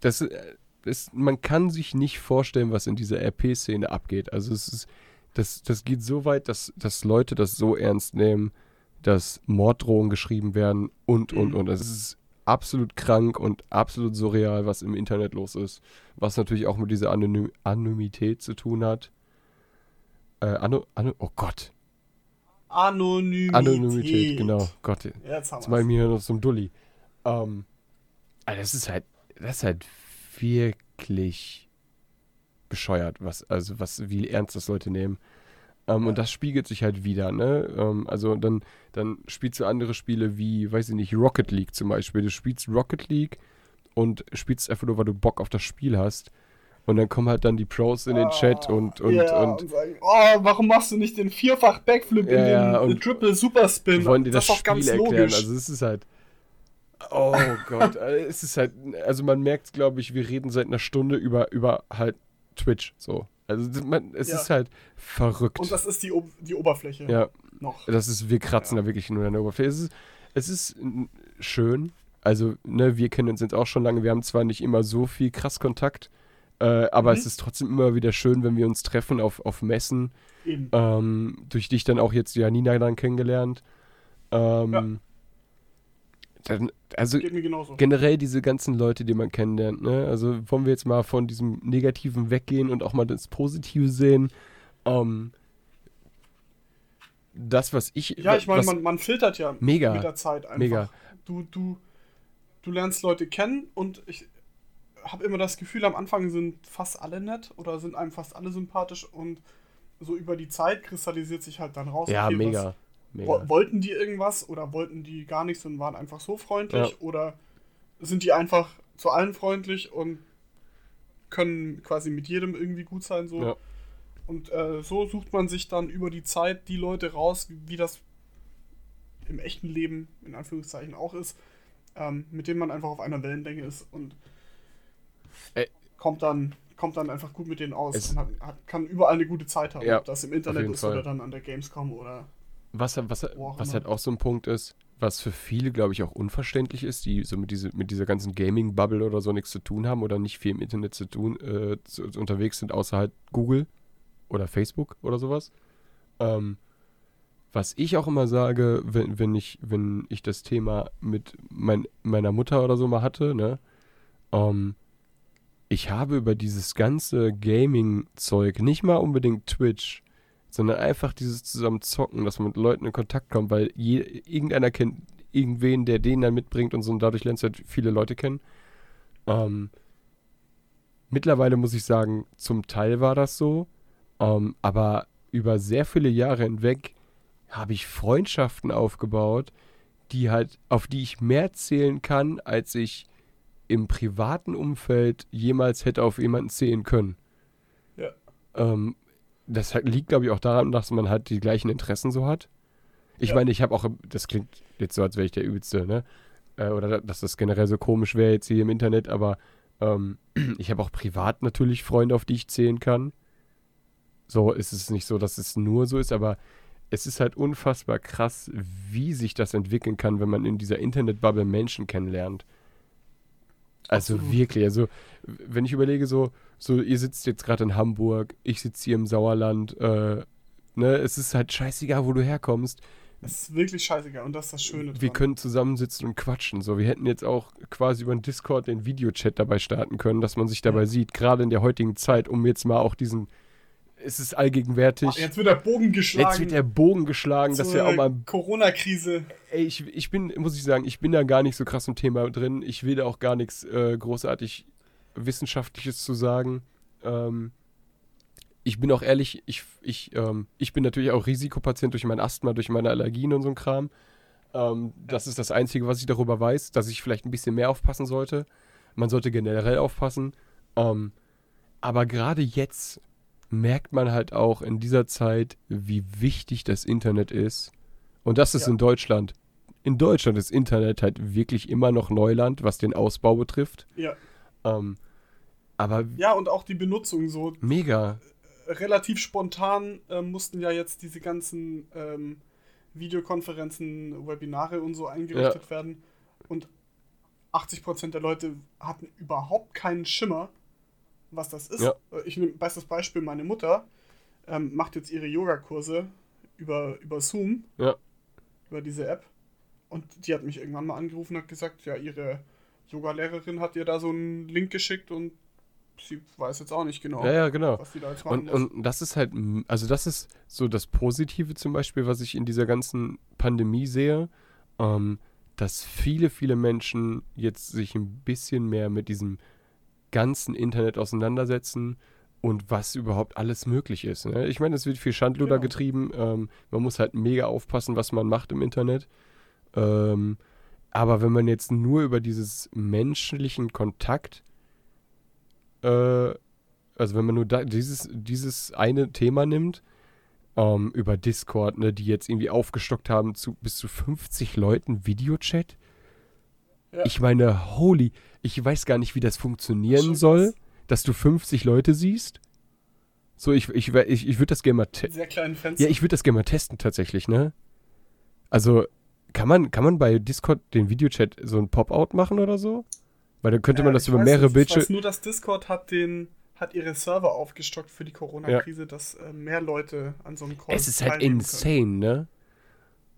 das, äh, das, man kann sich nicht vorstellen, was in dieser RP-Szene abgeht. Also es ist, das, das geht so weit, dass, dass Leute das so ernst nehmen, dass Morddrohungen geschrieben werden und, und, Mhm. und. Es ist absolut krank und absolut surreal, was im Internet los ist. Was natürlich auch mit dieser Anonym Anonymität zu tun hat. Äh, Ano, Ano, oh Gott. Anonymität. Anonymität, genau. Gott, Jetzt haben jetzt mal wir's. mir noch so ein Dulli. Ähm, also das ist halt, das ist halt wirklich bescheuert, was, also was, wie ernst das Leute nehmen. Ähm, Ja. Und das spiegelt sich halt wieder, ne? Ähm, also dann, dann spielst du andere Spiele wie, weiß ich nicht, Rocket League zum Beispiel. Du spielst Rocket League und spielst einfach nur, weil du Bock auf das Spiel hast. Und dann kommen halt dann die Pros in den Chat und, und, ja, und, und sagen, oh, warum machst du nicht den vierfach Backflip Ja, in den Triple Superspin? wollen dir das, ist doch Spiel ganz erklären. logisch. Also es ist halt. Oh Gott, äh, es ist halt. Also man merkt, glaube ich, wir reden seit einer Stunde über, über halt Twitch so. Also man, es Ja. ist halt verrückt. und das ist die, die Oberfläche ja, noch. das ist, wir kratzen da wirklich nur an der Oberfläche. Es ist, es ist schön. Also, ne, wir kennen uns jetzt auch schon lange. Wir haben zwar nicht immer so viel krass Kontakt, äh, aber Mhm. es ist trotzdem immer wieder schön, wenn wir uns treffen auf, auf Messen. Eben. Ähm, durch dich dann auch jetzt Janina dann kennengelernt. Ähm, Ja. Dann, also generell diese ganzen Leute, die man kennenlernt, ne? Also wollen wir jetzt mal von diesem Negativen weggehen und auch mal das Positive sehen. Ähm, das, was ich. ja, ich meine, man, man filtert ja Mega. mit der Zeit einfach. Mega. Du, du, du lernst Leute kennen und ich habe immer das Gefühl, am Anfang sind fast alle nett oder sind einem fast alle sympathisch und so über die Zeit kristallisiert sich halt dann raus. Ja, okay, mega. Was, mega. wo- wollten die irgendwas oder wollten die gar nichts und waren einfach so freundlich Ja. oder sind die einfach zu allen freundlich und können quasi mit jedem irgendwie gut sein so. Ja. Und äh, so sucht man sich dann über die Zeit die Leute raus, wie, wie das im echten Leben in Anführungszeichen auch ist, ähm, mit denen man einfach auf einer Wellenlänge ist und Ä- kommt dann kommt dann einfach gut mit denen aus Es- und hat, hat, kann überall eine gute Zeit haben, Ja, ob das im Internet ist Fall. oder dann an der Gamescom oder Was, was, was halt auch so ein Punkt ist, was für viele, glaube ich, auch unverständlich ist, die so mit, diese, mit dieser ganzen Gaming-Bubble oder so nichts zu tun haben oder nicht viel im Internet zu tun, äh, zu, unterwegs sind, außer halt Google oder Facebook oder sowas. Ähm, was ich auch immer sage, wenn, wenn, ich, wenn ich das Thema mit mein, meiner Mutter oder so mal hatte, ne, ähm, ich habe über dieses ganze Gaming-Zeug, nicht mal unbedingt Twitch, sondern einfach dieses zusammen zocken, dass man mit Leuten in Kontakt kommt, weil je, irgendeiner kennt irgendwen, der den dann mitbringt und so und dadurch lernst du halt viele Leute kennen. Ähm, mittlerweile muss ich sagen, zum Teil war das so, ähm, aber über sehr viele Jahre hinweg habe ich Freundschaften aufgebaut, die halt, auf die ich mehr zählen kann, als ich im privaten Umfeld jemals hätte auf jemanden zählen können. Ja. Ähm, das liegt, glaube ich, auch daran, dass man halt die gleichen Interessen so hat. Ich Ja. meine, ich habe auch, das klingt jetzt so, als wäre ich der Übelste, ne? Äh, oder dass das generell so komisch wäre jetzt hier im Internet, aber ähm, ich habe auch privat natürlich Freunde, auf die ich zählen kann. So ist es nicht so, dass es nur so ist, aber es ist halt unfassbar krass, wie sich das entwickeln kann, wenn man in dieser Internetbubble Menschen kennenlernt. Also Absolut. wirklich, also wenn ich überlege, so, so ihr sitzt jetzt gerade in Hamburg, ich sitze hier im Sauerland, äh, ne, es ist halt scheißegal, wo du herkommst. es ist wirklich scheißegal und das ist das Schöne Wir dran. können zusammensitzen und quatschen. So, wir hätten jetzt auch quasi über den Discord den Videochat dabei starten können, dass man sich dabei Ja. sieht, gerade in der heutigen Zeit, um jetzt mal auch diesen, es ist allgegenwärtig. Ach, jetzt wird der Bogen geschlagen. Jetzt wird der Bogen geschlagen, dass wir auch mal Corona-Krise. Ey, ich, ich bin, muss ich sagen, ich bin da gar nicht so krass im Thema drin. Ich will da auch gar nichts äh, großartig Wissenschaftliches zu sagen. Ähm, ich bin auch ehrlich, ich, ich, ähm, ich bin natürlich auch Risikopatient durch mein Asthma, durch meine Allergien und so ein Kram. Ähm, das ist das Einzige, was ich darüber weiß, dass ich vielleicht ein bisschen mehr aufpassen sollte. Man sollte generell aufpassen. Ähm, aber gerade jetzt merkt man halt auch in dieser Zeit, wie wichtig das Internet ist. Und das ist Ja. in Deutschland. In Deutschland ist Internet halt wirklich immer noch Neuland, was den Ausbau betrifft. Ja. Ähm, aber ja, und auch die Benutzung so mega. relativ spontan äh, mussten ja jetzt diese ganzen ähm, Videokonferenzen, Webinare und so eingerichtet werden. Und 80% der Leute hatten überhaupt keinen Schimmer, was das ist. Ja. Äh, Ich nehme bestes Beispiel, meine Mutter ähm, macht jetzt ihre Yogakurse über, über Zoom, Ja. über diese App. Und die hat mich irgendwann mal angerufen und hat gesagt, ja, ihre Yoga-Lehrerin hat ihr da so einen Link geschickt und sie weiß jetzt auch nicht genau, Ja, ja, genau. was sie da jetzt machen Und, muss. und das ist halt, also das ist so das Positive zum Beispiel, was ich in dieser ganzen Pandemie sehe, ähm, dass viele, viele Menschen jetzt sich ein bisschen mehr mit diesem ganzen Internet auseinandersetzen und was überhaupt alles möglich ist. Ne? Ich meine, es wird viel Schandluder Genau. getrieben. Ähm, man muss halt mega aufpassen, was man macht im Internet. Ähm, Aber wenn man jetzt nur über dieses menschlichen Kontakt, äh, also wenn man nur da, dieses, dieses eine Thema nimmt, ähm, über Discord, ne, die jetzt irgendwie aufgestockt haben zu bis zu 50 Leuten Videochat. Ja. Ich meine, holy, ich weiß gar nicht, wie das funktionieren das soll, dass du 50 Leute siehst. So, ich, ich, ich, ich würde das gerne mal testen. Sehr kleinen Fenster. Ja, ich würde das gerne mal testen tatsächlich, ne? Also, kann man, kann man bei Discord den Videochat so ein Pop-out machen oder so? Weil dann könnte äh, man das über mehrere Bildschirme. Nur, dass Discord hat den hat ihre Server aufgestockt für die Corona-Krise, ja. dass äh, mehr Leute an so einem Call Es ist halt insane, können. ne?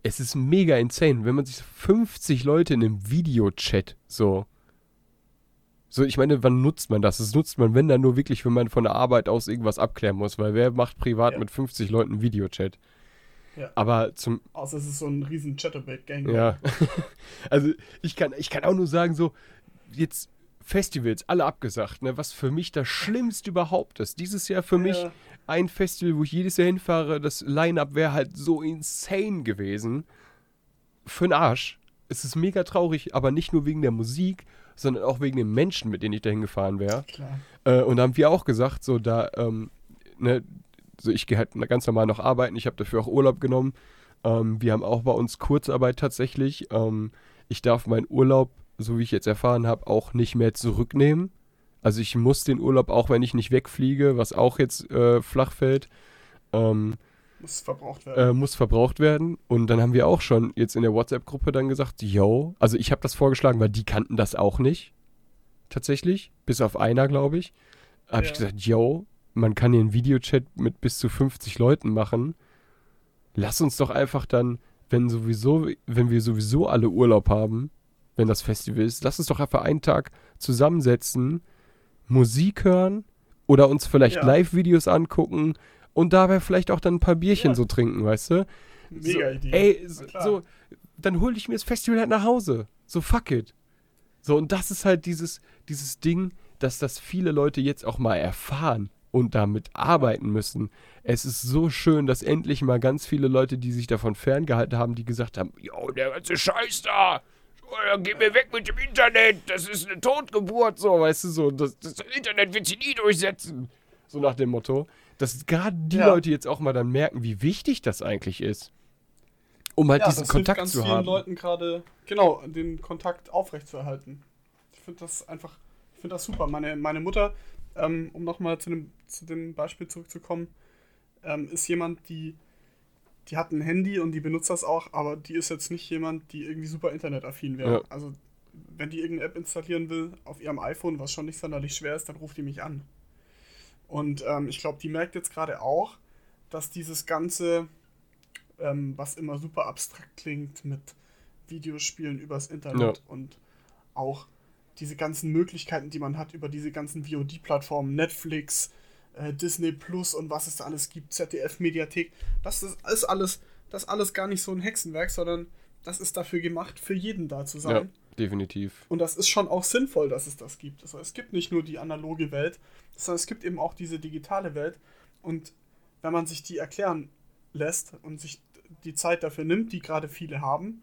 Es ist mega insane, wenn man sich 50 Leute in einem Videochat so. So, ich meine, wann nutzt man das? Das nutzt man, wenn dann nur wirklich, wenn man von der Arbeit aus irgendwas abklären muss, weil wer macht privat ja. mit 50 Leuten Videochat? Ja. Aber zum. Außer es ist so ein riesen Chatterbait-Gang. Ja. also ich kann, ich kann auch nur sagen, so, jetzt Festivals, alle abgesagt, ne? was für mich das Schlimmste überhaupt ist. Dieses Jahr für ja. mich ein Festival, wo ich jedes Jahr hinfahre, das Line-Up wäre halt so insane gewesen. Für den Arsch. Es ist mega traurig, aber nicht nur wegen der Musik, sondern auch wegen den Menschen, mit denen ich da hingefahren wäre. Äh, und da haben wir auch gesagt, so da, ähm, ne, so ich gehe halt ganz normal noch arbeiten, ich habe dafür auch Urlaub genommen. Ähm, wir haben auch bei uns Kurzarbeit tatsächlich. Ähm, ich darf meinen Urlaub, so wie ich jetzt erfahren habe, auch nicht mehr zurücknehmen. Also ich muss den Urlaub, auch wenn ich nicht wegfliege, was auch jetzt äh, flach fällt, ähm, muss verbraucht werden. Äh, muss verbraucht werden. Und dann haben wir auch schon jetzt in der WhatsApp-Gruppe dann gesagt, yo, also ich habe das vorgeschlagen, weil die kannten das auch nicht. Tatsächlich. Bis auf einer, glaube ich. Habe ja. ich gesagt, yo, man kann hier einen Videochat mit bis zu 50 Leuten machen. Lass uns doch einfach dann, wenn sowieso, wenn wir sowieso alle Urlaub haben, wenn das Festival ist, lass uns doch einfach einen Tag zusammensetzen, Musik hören oder uns vielleicht ja. Live-Videos angucken und dabei vielleicht auch dann ein paar Bierchen ja. so trinken, weißt du? Mega so, Idee. Ey, so, so, dann hol ich mir das Festival halt nach Hause. So, fuck it. So, und das ist halt dieses, dieses Ding, dass das viele Leute jetzt auch mal erfahren und damit arbeiten müssen. Es ist so schön, dass endlich mal ganz viele Leute, die sich davon ferngehalten haben, die gesagt haben, yo, der ganze Scheiß da, oh, geh mir weg mit dem Internet, das ist eine Totgeburt, so, weißt du, so, das, das Internet wird sich nie durchsetzen. So nach dem Motto. Dass gerade die ja. Leute jetzt auch mal dann merken, wie wichtig das eigentlich ist. Um halt ja, diesen Kontakt zu haben. Leuten gerade, genau, den Kontakt aufrechtzuerhalten. Ich finde das einfach, ich finde das super. Meine, meine Mutter, ähm, um nochmal zu dem, zu dem Beispiel zurückzukommen, ähm, ist jemand, die, die hat ein Handy und die benutzt das auch, aber die ist jetzt nicht jemand, die irgendwie super internetaffin wäre. Ja. Also, wenn die irgendeine App installieren will auf ihrem iPhone, was schon nicht sonderlich schwer ist, dann ruft die mich an. Und ähm, ich glaube, die merkt jetzt gerade auch, dass dieses Ganze, ähm, was immer super abstrakt klingt mit Videospielen übers Internet ja. und auch diese ganzen Möglichkeiten, die man hat über diese ganzen VOD-Plattformen, Netflix, äh, Disney Plus und was es da alles gibt, ZDF-Mediathek, das ist, ist alles, das alles gar nicht so ein Hexenwerk, sondern das ist dafür gemacht, für jeden da zu sein. Ja, definitiv. Und das ist schon auch sinnvoll, dass es das gibt. Also es gibt nicht nur die analoge Welt, sondern es gibt eben auch diese digitale Welt. Und wenn man sich die erklären lässt und sich die Zeit dafür nimmt, die gerade viele haben,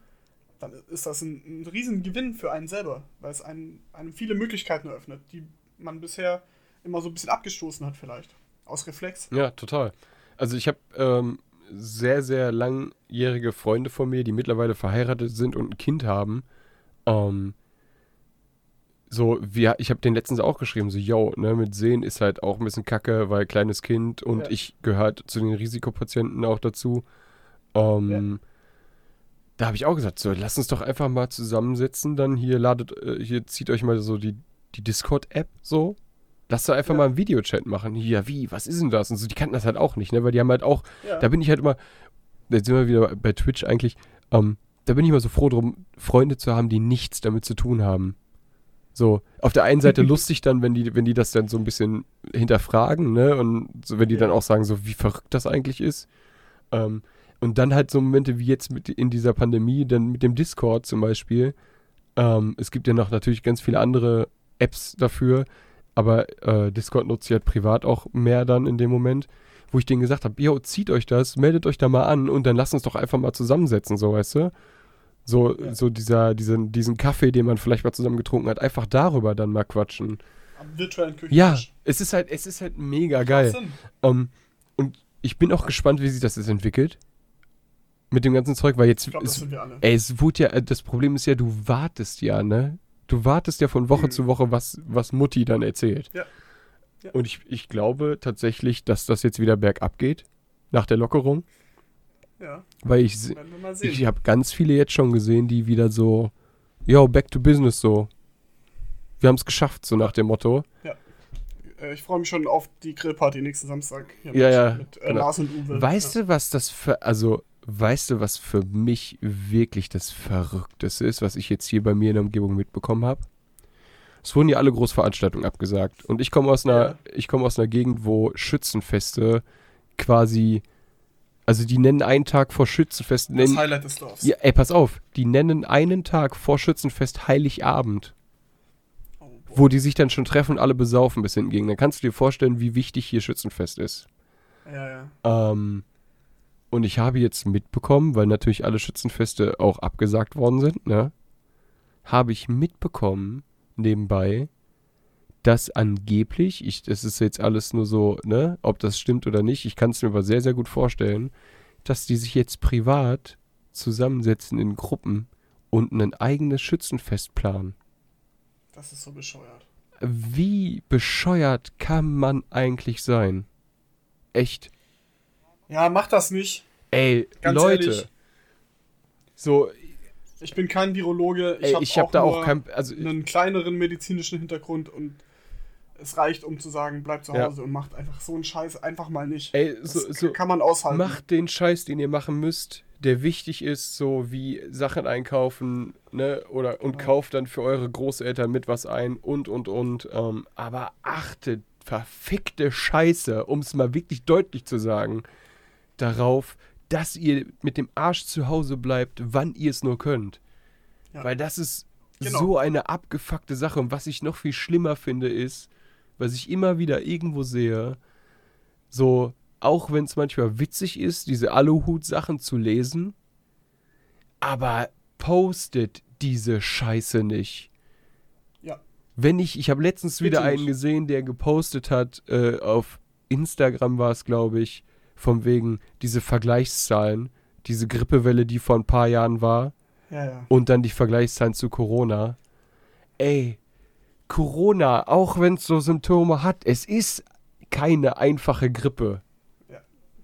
dann ist das ein, ein Riesengewinn für einen selber, weil es einem, einem viele Möglichkeiten eröffnet, die man bisher immer so ein bisschen abgestoßen hat vielleicht. Aus Reflex. Ja, total. Also ich habe ähm, sehr, sehr langjährige Freunde von mir, die mittlerweile verheiratet sind und ein Kind haben. Ähm, so, wir, ich habe den letztens auch geschrieben, so, yo, ne, mit Sehen ist halt auch ein bisschen kacke, weil kleines Kind und ja. ich gehört zu den Risikopatienten auch dazu. Ähm, ja. Da habe ich auch gesagt, so, lass uns doch einfach mal zusammensetzen, dann hier ladet, äh, hier zieht euch mal so die, die Discord-App so. Lass doch einfach ja. mal einen Videochat machen. Ja, wie, was ist denn das? Und so, die kannten das halt auch nicht, ne, weil die haben halt auch, da bin ich halt immer, jetzt sind wir wieder bei Twitch eigentlich, ähm, da bin ich immer so froh drum, Freunde zu haben, die nichts damit zu tun haben. So, auf der einen Seite lustig dann, wenn die, wenn die das dann so ein bisschen hinterfragen, ne? Und so, wenn die ja. dann auch sagen, so wie verrückt das eigentlich ist. Ähm, und dann halt so Momente wie jetzt mit in dieser Pandemie, dann mit dem Discord zum Beispiel. Ähm, es gibt ja noch natürlich ganz viele andere Apps dafür, aber äh, Discord nutze ich halt privat auch mehr dann in dem Moment, wo ich denen gesagt habe, yo, zieht euch das, meldet euch da mal an und dann lasst uns doch einfach mal zusammensetzen, so weißt du. So, Ja. so dieser, diesen, diesen Kaffee, den man vielleicht mal zusammen getrunken hat, einfach darüber dann mal quatschen. Am virtuellen Ja, Küchentisch. es ist halt, es ist halt mega geil. Sinn. Ähm, und ich bin auch gespannt, wie sich das jetzt entwickelt. Mit dem ganzen Zeug, weil jetzt. Ich glaube, das es, sind wir alle. ey, es wurde ja, das Problem ist ja, du wartest ja, ne? Du wartest ja von Woche Mhm. zu Woche, was, was Mutti dann erzählt. Ja. Ja. Und ich, ich glaube tatsächlich, dass das jetzt wieder bergab geht. Nach der Lockerung. Ja, Weil ich, ich habe ganz viele jetzt schon gesehen, die wieder so, yo, back to business so. Wir haben es geschafft, so nach dem Motto. Äh, ich freue mich schon auf die Grillparty nächsten Samstag. Hier Ja, mit, ja, Mit äh, genau. Lars und Uwe. Weißt ja. du, was das für, also, weißt du, was für mich wirklich das Verrückteste ist, was ich jetzt hier bei mir in der Umgebung mitbekommen habe? Es wurden ja alle Großveranstaltungen abgesagt. Und ich komme aus einer, Ja. ich komme aus einer Gegend, wo Schützenfeste quasi, also die nennen einen Tag vor Schützenfest, Das nennen, Highlight des Dorfs. ja, ey, pass auf, die nennen einen Tag vor Schützenfest Heiligabend, Oh, wo die sich dann schon treffen und alle besaufen bis hinten gegen. Dann kannst du dir vorstellen, wie wichtig hier Schützenfest ist. Ja, ja. Ähm, und ich habe jetzt mitbekommen, weil natürlich alle Schützenfeste auch abgesagt worden sind, ne? Habe ich mitbekommen, nebenbei, dass angeblich, ich, das ist jetzt alles nur so, ne, ob das stimmt oder nicht, ich kann es mir aber sehr, sehr gut vorstellen, dass die sich jetzt privat zusammensetzen in Gruppen und ein eigenes Schützenfest planen. Das ist so bescheuert. Wie bescheuert kann man eigentlich sein? Echt. Ja, mach das nicht. Ey, Ganz Leute. ehrlich. So, Ich bin kein Virologe. Ich habe auch da auch kein. Also, einen kleineren medizinischen Hintergrund und es reicht, um zu sagen, bleibt zu Ja. Hause und macht einfach so einen Scheiß einfach mal nicht. ey, so, so kann man aushalten. macht den Scheiß, den ihr machen müsst, der wichtig ist, so wie Sachen einkaufen, ne? Oder und Ja. kauft dann für eure Großeltern mit was ein und und und. Ähm, aber achtet, verfickte Scheiße, um es mal wirklich deutlich zu sagen, darauf, dass ihr mit dem Arsch zu Hause bleibt, wann ihr es nur könnt. Ja. Weil das ist Genau. so eine abgefuckte Sache. Und was ich noch viel schlimmer finde, ist, was ich immer wieder irgendwo sehe, so, auch wenn es manchmal witzig ist, diese Aluhut-Sachen zu lesen, aber postet diese Scheiße nicht. Ja. Wenn ich, ich habe letztens wieder Bitte einen nicht. gesehen, der gepostet hat, äh, auf Instagram war es, glaube ich, von wegen diese Vergleichszahlen, diese Grippewelle, die vor ein paar Jahren war, Ja, ja. und dann die Vergleichszahlen zu Corona. Ey, Corona, auch wenn es so Symptome hat, es ist keine einfache Grippe.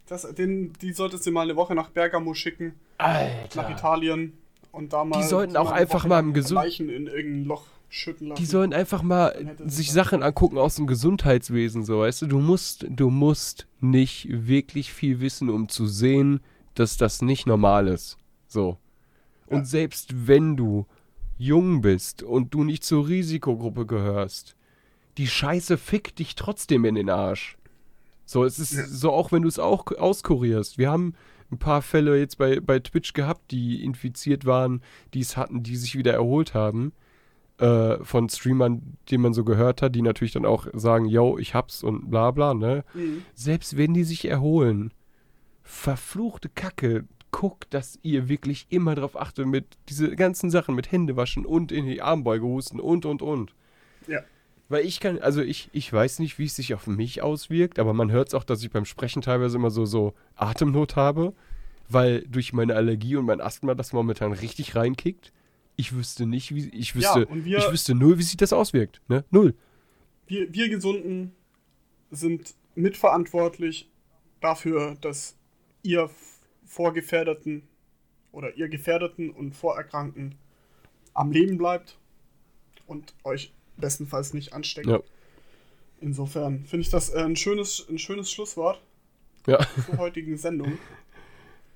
Das, den, die solltest du mal eine Woche nach Bergamo schicken, nach Alter. Italien und da mal. Die sollten so auch einfach Woche mal im Gesund- Leichen in irgendein Loch schütten lassen. Die sollen einfach mal sich Sachen angucken aus dem Gesundheitswesen, so, weißt du? Du musst, du musst nicht wirklich viel wissen, um zu sehen, dass das nicht normal ist. So. Und Ja. selbst wenn du jung bist und du nicht zur Risikogruppe gehörst, die Scheiße fickt dich trotzdem in den Arsch. So, es ist Ja. so, auch wenn du es auch auskurierst. Wir haben ein paar Fälle jetzt bei, bei Twitch gehabt, die infiziert waren, die es hatten, die sich wieder erholt haben. Äh, von Streamern, die man so gehört hat, die natürlich dann auch sagen, yo, ich hab's und bla bla, ne? Mhm. Selbst wenn die sich erholen, verfluchte Kacke, guckt, dass ihr wirklich immer drauf achtet mit diese ganzen Sachen mit Händewaschen und in die Armbeuge husten und und und. Ja. Weil ich kann, also ich, ich weiß nicht, wie es sich auf mich auswirkt, aber man hört es auch, dass ich beim Sprechen teilweise immer so, so Atemnot habe, weil durch meine Allergie und mein Asthma das momentan richtig reinkickt. Ich wüsste nicht, wie, ich wüsste, und wir- ich wüsste null, wie sich das auswirkt, ne? Null. Wir, wir Gesunden sind mitverantwortlich dafür, dass ihr Vorgefährdeten oder ihr Gefährdeten und Vorerkrankten am Leben bleibt und euch bestenfalls nicht ansteckt. Ja. Insofern finde ich das ein schönes, ein schönes Schlusswort Ja. zur heutigen Sendung.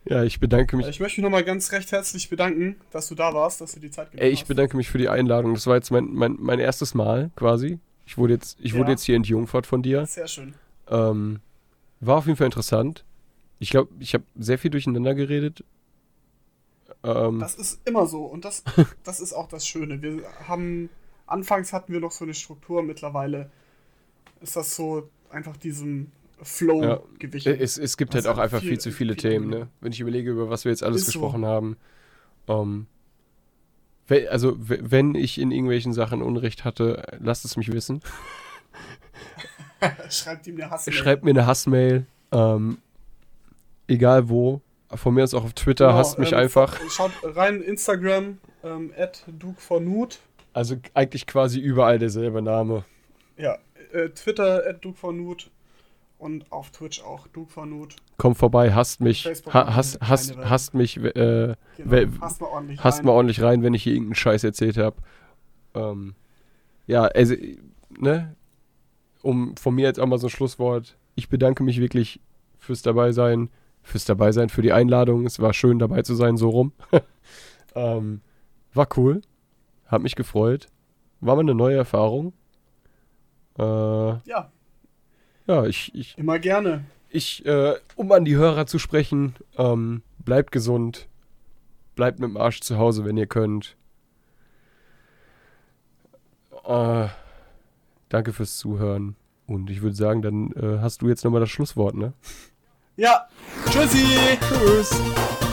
Ja, ich bedanke mich Äh, Ich möchte mich nochmal ganz recht herzlich bedanken, dass du da warst, dass du die Zeit genommen Ey, ich bedanke mich für die Einladung. Das war jetzt mein, mein, mein erstes Mal quasi. Ich wurde jetzt, ich wurde Ja. jetzt hier entjungfert von dir. hast. Sehr schön. Ähm, war auf jeden Fall interessant. Ich glaube, ich habe sehr viel durcheinander geredet. Ähm, Das ist immer so und das, das ist auch das Schöne. Wir haben, anfangs hatten wir noch so eine Struktur, mittlerweile ist das so einfach diesem Flow Ja. gewichen. es, es gibt Das halt auch einfach viel- viel zu viele viel Themen, ne? Wenn ich überlege, über was wir jetzt alles Ist so. gesprochen haben. Ähm, we- also we- wenn ich in irgendwelchen Sachen Unrecht hatte, lasst es mich wissen. Schreibt ihm eine Hass. Schreibt mir eine Hassmail, ähm, egal wo. Von mir aus auch auf Twitter, Genau, hasst mich ähm, einfach. Schaut rein, Instagram, ähm, Duke Nut. Also eigentlich quasi überall derselbe Name. Ja, äh, Twitter, Duke Nut. Und auf Twitch auch Duke for Nut. Kommt vorbei, hasst mich, ha hasst, hasst, hasst mich, äh, Genau. Hasst mal ordentlich hasst rein. mal ordentlich rein, wenn ich hier irgendeinen Scheiß erzählt habe. Ähm, ja, also, ne, um von mir jetzt auch mal so ein Schlusswort. Ich bedanke mich wirklich fürs Dabeisein, fürs Dabeisein, für die Einladung. Es war schön dabei zu sein, so rum. ähm, war cool, hat mich gefreut. War mal eine neue Erfahrung. Äh, Ja, ja, ich, ich, immer gerne. ich, äh, um an die Hörer zu sprechen, ähm, bleibt gesund, bleibt mit dem Arsch zu Hause, wenn ihr könnt. Äh, danke fürs Zuhören. Und ich würde sagen, dann äh, hast du jetzt nochmal das Schlusswort, ne? Ja, tschüssi! Tschüss!